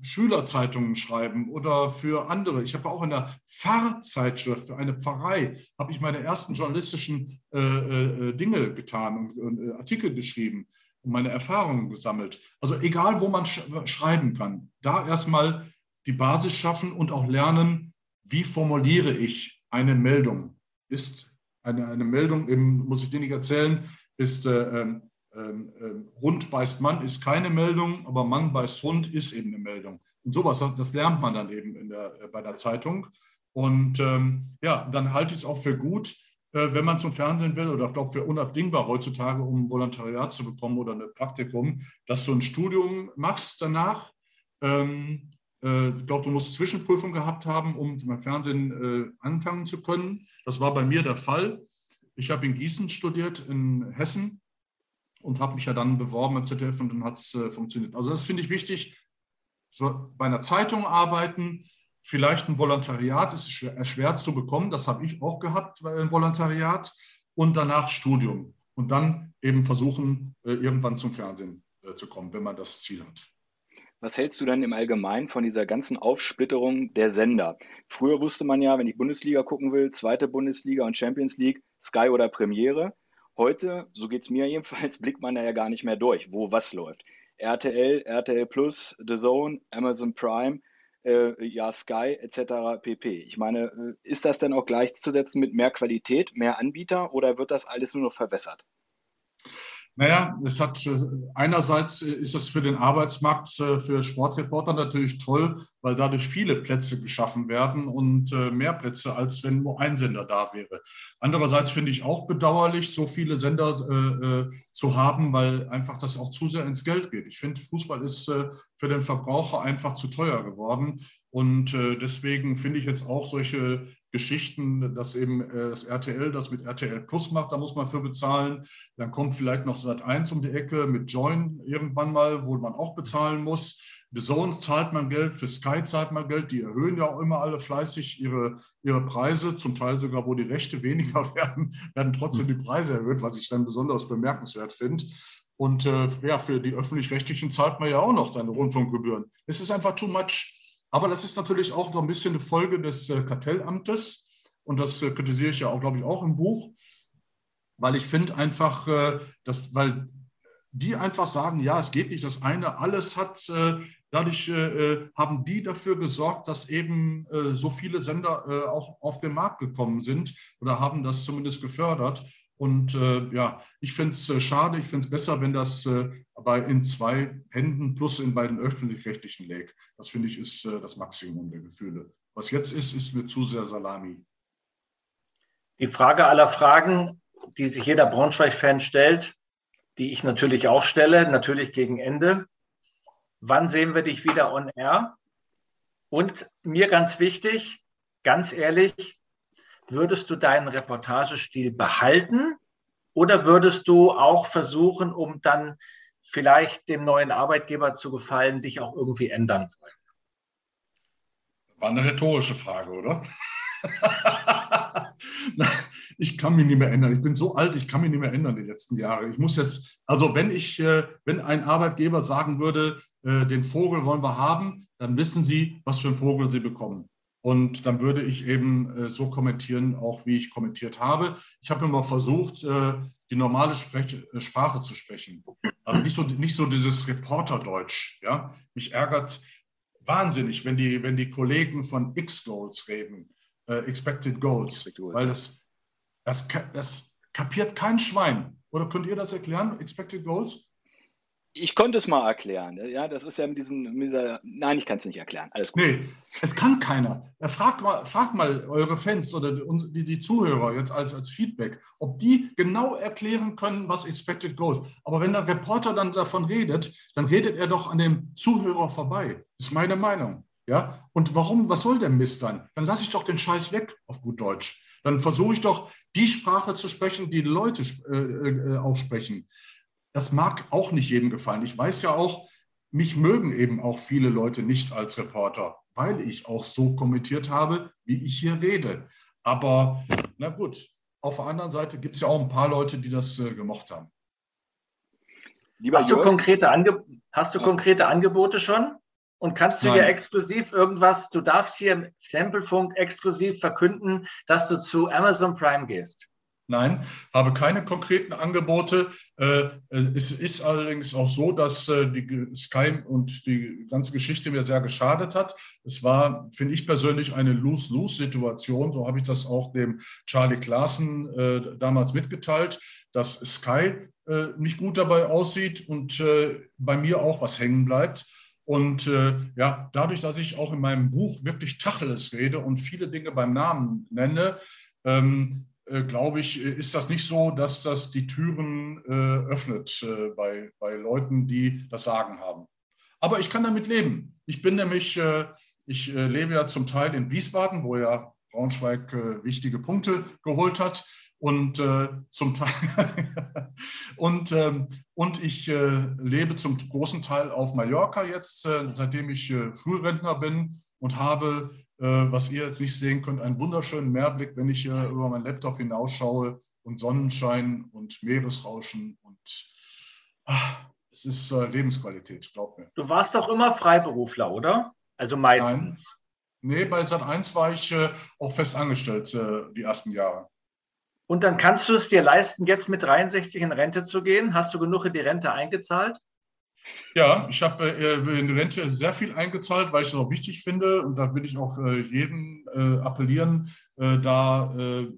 Schülerzeitungen schreiben oder für andere. Ich habe auch in der Pfarrzeitschrift für eine Pfarrei, habe ich meine ersten journalistischen Dinge getan und Artikel geschrieben und meine Erfahrungen gesammelt. Also egal, wo man sch schreiben kann, da erstmal die Basis schaffen und auch lernen, wie formuliere ich eine Meldung. Ist eine, eine Meldung, eben, muss ich dir nicht erzählen, ist äh, äh, Hund beißt Mann ist keine Meldung, aber Mann beißt Hund ist eben eine Meldung. Und sowas, das lernt man dann eben der, äh, bei der Zeitung. Und ähm, ja, dann halte ich es auch für gut, wenn man zum Fernsehen will, oder ich glaube, für unabdingbar heutzutage, um ein Volontariat zu bekommen oder ein Praktikum, dass du ein Studium machst danach. Ähm, äh, ich glaube, du musst Zwischenprüfung gehabt haben, um beim Fernsehen äh, anfangen zu können. Das war bei mir der Fall. Ich habe in Gießen studiert, in Hessen, und habe mich ja dann beworben im ZDF und dann hat es funktioniert. Also das finde ich wichtig. So, bei einer Zeitung arbeiten, Vielleicht ein Volontariat ist schwer, schwer zu bekommen, das habe ich auch gehabt, ein Volontariat und danach Studium und dann eben versuchen, äh, irgendwann zum Fernsehen äh, zu kommen, wenn man das Ziel hat. Was hältst du denn im Allgemeinen von dieser ganzen Aufsplitterung der Sender? Früher wusste man ja, wenn ich Bundesliga gucken will, zweite Bundesliga und Champions League, Sky oder Premiere. Heute, so geht es mir jedenfalls, blickt man da ja gar nicht mehr durch, wo was läuft. RTL, RTL Plus, The Zone, Amazon Prime äh, ja, Sky etc. pp. Ich meine, äh, ist das denn auch gleichzusetzen mit mehr Qualität, mehr Anbieter oder wird das alles nur noch verwässert? Naja, es hat äh, einerseits äh, ist es für den Arbeitsmarkt äh, für Sportreporter natürlich toll, weil dadurch viele Plätze geschaffen werden und mehr Plätze, als wenn nur ein Sender da wäre. Andererseits finde ich auch bedauerlich, so viele Sender zu haben, weil einfach das auch zu sehr ins Geld geht. Ich finde, Fußball ist für den Verbraucher einfach zu teuer geworden. Und äh, deswegen finde ich jetzt auch solche Geschichten, dass eben äh, das RTL das mit RTL Plus macht, da muss man für bezahlen. Dann kommt vielleicht noch Sat 1 um die Ecke mit Join irgendwann mal, wo man auch bezahlen muss. The Zone zahlt man Geld, für Sky zahlt man Geld. Die erhöhen ja auch immer alle fleißig ihre, ihre Preise, zum Teil sogar, wo die Rechte weniger werden, werden trotzdem die Preise erhöht, was ich dann besonders bemerkenswert finde. Und äh, ja, für die öffentlich-rechtlichen zahlt man ja auch noch seine Rundfunkgebühren. Es ist einfach too much. Aber das ist natürlich auch noch ein bisschen eine Folge des äh, Kartellamtes. Und das äh, kritisiere ich ja auch, glaube ich, auch im Buch. Weil ich finde einfach, äh, dass, weil die einfach sagen, ja, es geht nicht das eine, alles hat, dadurch haben die dafür gesorgt, dass eben so viele Sender auch auf den Markt gekommen sind oder haben das zumindest gefördert. Und äh, ja, ich finde es äh, schade, ich finde es besser, wenn das äh, bei in zwei Händen plus in beiden öffentlich-rechtlichen läge. Das finde ich ist äh, das Maximum der Gefühle. Was jetzt ist, ist mir zu sehr Salami. Die Frage aller Fragen, die sich jeder Braunschweig-Fan stellt, die ich natürlich auch stelle, natürlich gegen Ende. Wann sehen wir dich wieder on air? Und mir ganz wichtig, ganz ehrlich, würdest du deinen Reportagestil behalten oder würdest du auch versuchen, um dann vielleicht dem neuen Arbeitgeber zu gefallen, dich auch irgendwie ändern wollen? War eine rhetorische Frage, oder? ich kann mich nicht mehr ändern. Ich bin so alt, ich kann mich nicht mehr ändern die letzten Jahre. Ich muss jetzt, also wenn ich, äh, wenn ein Arbeitgeber sagen würde, äh, den Vogel wollen wir haben, dann wissen Sie, was für einen Vogel Sie bekommen. Und dann würde ich eben äh, so kommentieren, auch wie ich kommentiert habe. Ich habe immer versucht, äh, die normale Sprech äh, Sprache zu sprechen. Also nicht so, nicht so dieses Reporterdeutsch. Ja? Mich ärgert wahnsinnig, wenn die, wenn die Kollegen von X-Goals reden, äh, Expected Goals, weil das, das, das kapiert kein Schwein. Oder könnt ihr das erklären, Expected Goals? Ich konnte es mal erklären. Ja, das ist ja mit, diesen, mit dieser. Nein, ich kann es nicht erklären. Alles gut. Nee, es kann keiner. Fragt mal, fragt mal eure Fans oder die, die Zuhörer jetzt als, als Feedback, ob die genau erklären können, was Expected Goals. Aber wenn der Reporter dann davon redet, dann redet er doch an dem Zuhörer vorbei. Ist meine Meinung. Ja? Und warum, was soll der Mist dann? Dann lasse ich doch den Scheiß weg, auf gut Deutsch. Dann versuche ich doch, die Sprache zu sprechen, die, Leute äh, äh, auch sprechen das mag auch nicht jedem gefallen. Ich weiß ja auch, mich mögen eben auch viele Leute nicht als Reporter, weil ich auch so kommentiert habe, wie ich hier rede. Aber na gut, auf der anderen Seite gibt es ja auch ein paar Leute, die das äh, gemocht haben. hast, du konkrete Ange hast du konkrete Angebote schon? Und kannst du Nein. hier exklusiv irgendwas, du darfst hier im Tempelfunk exklusiv verkünden, dass du zu Amazon Prime gehst? Nein, habe keine konkreten Angebote. Äh, es ist allerdings auch so, dass äh, die Sky und die ganze Geschichte mir sehr geschadet hat. Es war, finde ich persönlich, eine Lose-Lose-Situation. So habe ich das auch dem Charlie Klaassen äh, damals mitgeteilt, dass Sky nicht gut dabei aussieht und bei mir auch was hängen bleibt. Und äh, ja, dadurch, dass ich auch in meinem Buch wirklich Tacheles rede und viele Dinge beim Namen nenne, ähm, äh, glaube ich, äh, ist das nicht so, dass das die Türen äh, öffnet äh, bei, bei Leuten, die das Sagen haben. Aber ich kann damit leben. Ich bin nämlich, äh, ich lebe ja zum Teil in Wiesbaden, wo ja Braunschweig wichtige Punkte geholt hat. Und zum Teil und, ähm, und ich lebe zum großen Teil auf Mallorca jetzt, seitdem ich Frührentner bin und habe was ihr jetzt nicht sehen könnt, einen wunderschönen Meerblick, wenn ich hier über meinen Laptop hinausschaue und Sonnenschein und Meeresrauschen und ach, es ist äh, Lebensqualität, glaub mir. Du warst doch immer Freiberufler, oder? Also meistens. Nein. Nee, bei Sat 1 war ich äh, auch fest angestellt äh, die ersten Jahre. Und dann kannst du es dir leisten, jetzt mit 63 in Rente zu gehen? Hast du genug in die Rente eingezahlt? Ja, ich habe äh, in die Rente sehr viel eingezahlt, weil ich es auch wichtig finde. Und da will ich auch äh, jedem äh, appellieren, äh, da äh,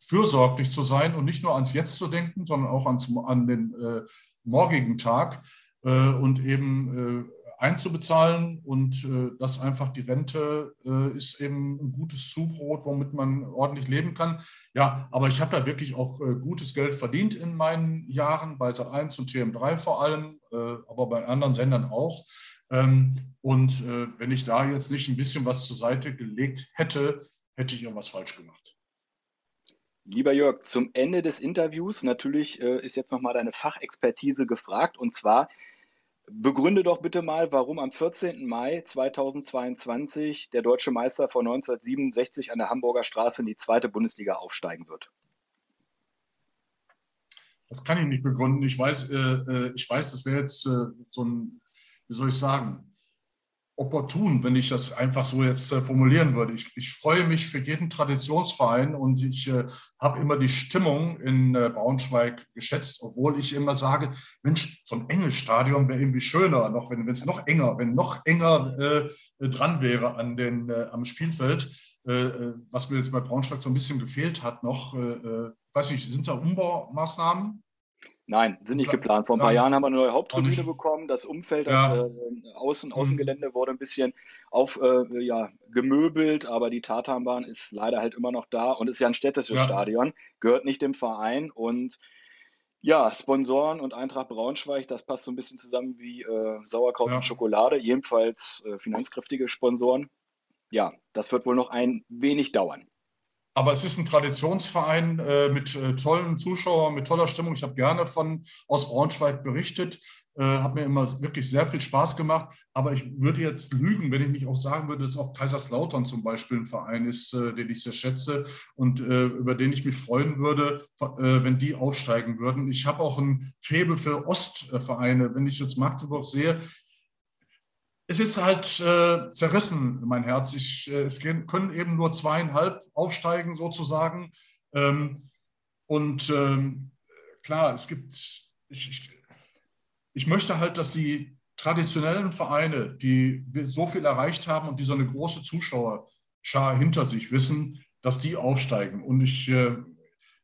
fürsorglich zu sein und nicht nur ans Jetzt zu denken, sondern auch ans, an den äh, morgigen Tag und eben einzubezahlen und äh, dass einfach die Rente äh, ist eben ein gutes Zubrot, womit man ordentlich leben kann. Ja, aber ich habe da wirklich auch äh, gutes Geld verdient in meinen Jahren, bei Sat1 und TM3 vor allem, äh, aber bei anderen Sendern auch. Ähm, und äh, wenn ich da jetzt nicht ein bisschen was zur Seite gelegt hätte, hätte ich irgendwas falsch gemacht. Lieber Jörg, zum Ende des Interviews natürlich äh, ist jetzt nochmal deine Fachexpertise gefragt und zwar begründe doch bitte mal, warum am 14. Mai 2022 der deutsche Meister von 1967 an der Hamburger Straße in die zweite Bundesliga aufsteigen wird. Das kann ich nicht begründen. Ich weiß, äh, äh ich weiß, das wäre jetzt äh, so ein, wie soll ich sagen, opportun, wenn ich das einfach so jetzt äh, formulieren würde. Ich, ich, freue mich für jeden Traditionsverein und ich äh, habe immer die Stimmung in äh, Braunschweig geschätzt, obwohl ich immer sage, Mensch, so ein enges Stadion wäre irgendwie schöner, noch wenn es noch enger, wenn noch enger äh, dran wäre an den, äh, am Spielfeld, äh, was mir jetzt bei Braunschweig so ein bisschen gefehlt hat noch. weiß nicht, sind da Umbaumaßnahmen? Nein, sind nicht geplant. Vor ein paar Nein. Jahren haben wir eine neue Haupttribüne bekommen. Das Umfeld, das ja. äh, Außen, mhm. Außengelände wurde ein bisschen auf, äh, ja, gemöbelt, aber die Tatanbahn ist leider halt immer noch da und ist ja ein städtisches ja. Stadion, gehört nicht dem Verein und ja, Sponsoren und Eintracht Braunschweig, das passt so ein bisschen zusammen wie äh, Sauerkraut ja. und Schokolade, jedenfalls äh, finanzkräftige Sponsoren. Ja, das wird wohl noch ein wenig dauern. Aber es ist ein Traditionsverein äh, mit äh, tollen Zuschauern, mit toller Stimmung. Ich habe gerne von aus Braunschweig berichtet. Äh, hat mir immer wirklich sehr viel Spaß gemacht. Aber ich würde jetzt lügen, wenn ich nicht auch sagen würde, dass auch Kaiserslautern zum Beispiel ein Verein ist, äh, den ich sehr schätze und äh, über den ich mich freuen würde, äh, wenn die aufsteigen würden. Ich habe auch ein Faible für Ostvereine. Wenn ich jetzt Magdeburg sehe, es ist halt äh, zerrissen, mein Herz. Ich, äh, es gehen, können eben nur zweieinhalb aufsteigen, sozusagen. Ähm, und ähm, klar, es gibt, ich, ich, ich, möchte halt, dass die traditionellen Vereine, die so viel erreicht haben und die so eine große Zuschauerschar hinter sich wissen, dass die aufsteigen. Und ich äh,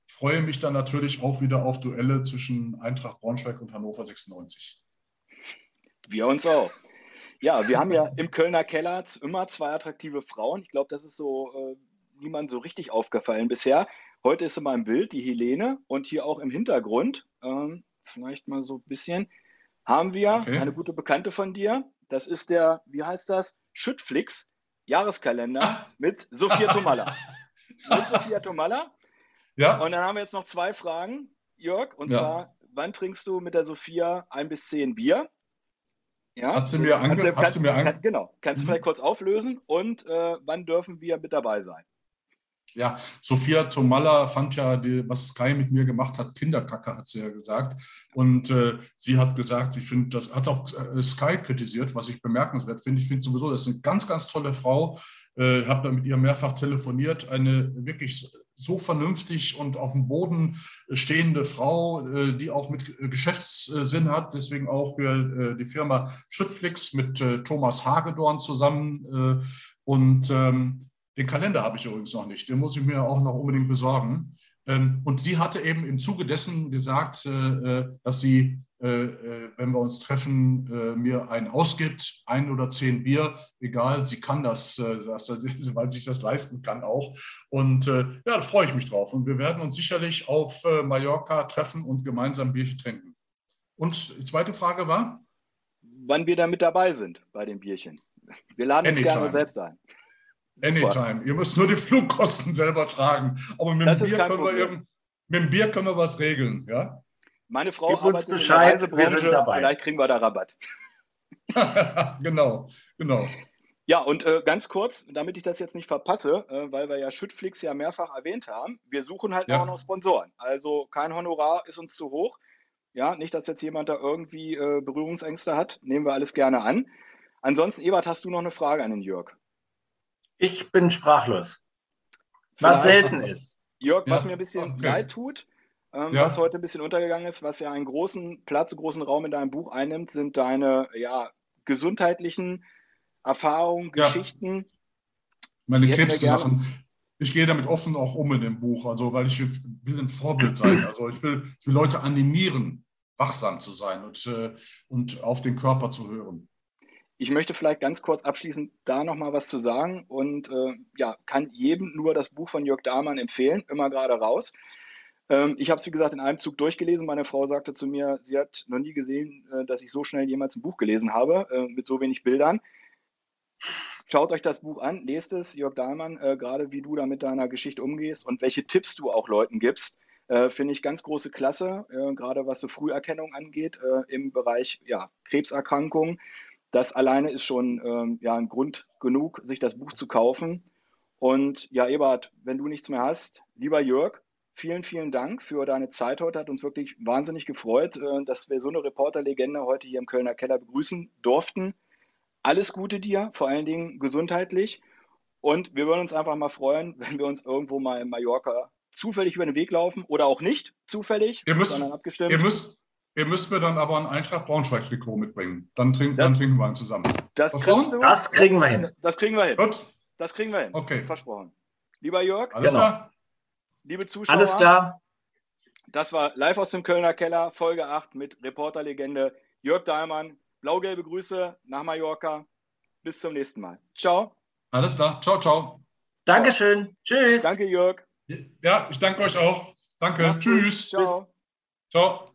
freue mich dann natürlich auch wieder auf Duelle zwischen Eintracht Braunschweig und Hannover 96. Wir uns auch. Ja, wir haben ja im Kölner Keller immer zwei attraktive Frauen. Ich glaube, das ist so äh, niemand so richtig aufgefallen bisher. Heute ist mal im Bild, die Helene, und hier auch im Hintergrund, ähm, vielleicht mal so ein bisschen, haben wir okay. eine gute Bekannte von dir. Das ist der, wie heißt das? Schüttflix Jahreskalender ah. mit Sophia Tomalla. mit Sophia Tomalla. Ja. Und dann haben wir jetzt noch zwei Fragen, Jörg. Und ja. zwar, wann trinkst du mit der Sophia ein bis zehn Bier? Ja, hat sie mir, ange kannst, hat sie mir ange kannst, Genau. Kannst du mhm. vielleicht kurz auflösen und äh, wann dürfen wir mit dabei sein? Ja, Sophia Tomalla fand ja, die, was Sky mit mir gemacht hat, Kinderkacke, hat sie ja gesagt. Und äh, sie hat gesagt, ich finde, das hat auch äh, Sky kritisiert, was ich bemerkenswert finde. Ich finde sowieso, das ist eine ganz, ganz tolle Frau. Äh, habe mit ihr mehrfach telefoniert. Eine wirklich so vernünftig und auf dem Boden stehende Frau, äh, die auch mit Geschäftssinn hat, deswegen auch für äh, die Firma Schüttflix mit äh, Thomas Hagedorn zusammen. Und ähm, den Kalender habe ich übrigens noch nicht, den muss ich mir auch noch unbedingt besorgen. Ähm, und sie hatte eben im Zuge dessen gesagt, dass sie äh, äh, wenn wir uns treffen, äh, mir einen ausgibt, ein oder zehn Bier, egal, sie kann das, weil sich das leisten kann auch. Und ja, da freue ich mich drauf. Und wir werden uns sicherlich auf Mallorca treffen und gemeinsam Bierchen trinken. Und die zweite Frage war? Wann wir da mit dabei sind bei den Bierchen. Wir laden uns Anytime. gerne selbst ein. Super. Anytime. Ihr müsst nur die Flugkosten selber tragen. Aber mit dem, Bier können, wir, mit dem Bier können wir was regeln. Ja? Meine Frau Gib arbeitet Bescheid, in der Reisebranche, vielleicht kriegen wir da Rabatt. genau, genau. Ja, und äh, ganz kurz, damit ich das jetzt nicht verpasse, äh, weil wir ja Schüttflix ja mehrfach erwähnt haben, wir suchen halt ja. auch noch Sponsoren. Also kein Honorar ist uns zu hoch. Ja, nicht, dass jetzt jemand da irgendwie äh, Berührungsängste hat. Nehmen wir alles gerne an. Ansonsten, Ebert, hast du noch eine Frage an den Jörg? Ich bin sprachlos. Was selten ist. Jörg, ja. was mir ein bisschen okay. leid tut, ähm, ja. Was heute ein bisschen untergegangen ist, was ja einen großen Platz, einen großen Raum in deinem Buch einnimmt, sind deine ja, gesundheitlichen Erfahrungen, ja. Geschichten. Meine Krebssachen. Ich gehe damit offen auch um in dem Buch, also weil ich will ein Vorbild sein. Also ich will, ich will Leute animieren, wachsam zu sein und, äh, und auf den Körper zu hören. Ich möchte vielleicht ganz kurz abschließend da nochmal was zu sagen und äh, ja, kann jedem nur das Buch von Jörg Dahmann empfehlen, immer gerade raus. Ähm, ich habe es, wie gesagt, in einem Zug durchgelesen. Meine Frau sagte zu mir, sie hat noch nie gesehen, äh, dass ich so schnell jemals ein Buch gelesen habe, äh, mit so wenig Bildern. Schaut euch das Buch an, lest es, Jörg Dahlmann, äh, gerade wie du da mit deiner Geschichte umgehst und welche Tipps du auch Leuten gibst. Finde ich ganz große Klasse, gerade was so Früherkennung angeht im Bereich ja, Krebserkrankungen. Das alleine ist schon ähm, ja, ein Grund genug, sich das Buch zu kaufen. Und ja, Ebert, wenn du nichts mehr hast, lieber Jörg, vielen, vielen Dank für deine Zeit heute. Hat uns wirklich wahnsinnig gefreut, äh, dass wir so eine Reporterlegende heute hier im Kölner Keller begrüßen durften. Alles Gute dir, vor allen Dingen gesundheitlich. Und wir würden uns einfach mal freuen, wenn wir uns irgendwo mal in Mallorca zufällig über den Weg laufen oder auch nicht zufällig, ihr müsst, sondern abgestimmt. Ihr müsst, ihr müsst mir dann aber ein Eintracht Braunschweig-Trikot mitbringen. Dann, trink, das, dann trinken wir einen zusammen. Das, kriegst du, das kriegen wir hin. Das kriegen wir hin. Gut. Das kriegen wir hin. Okay. Versprochen. Lieber Jörg. Alles genau. klar. Liebe Zuschauer. Alles klar. Das war live aus dem Kölner Keller, Folge 8 mit Reporterlegende Jörg Dahlmann. Blau-gelbe Grüße nach Mallorca. Bis zum nächsten Mal. Ciao. Alles klar. Ciao, ciao. Dankeschön. Tschüss. Danke, Jörg. Ja, ich danke euch auch. Danke. Mach's Tschüss. Ciao. Ciao.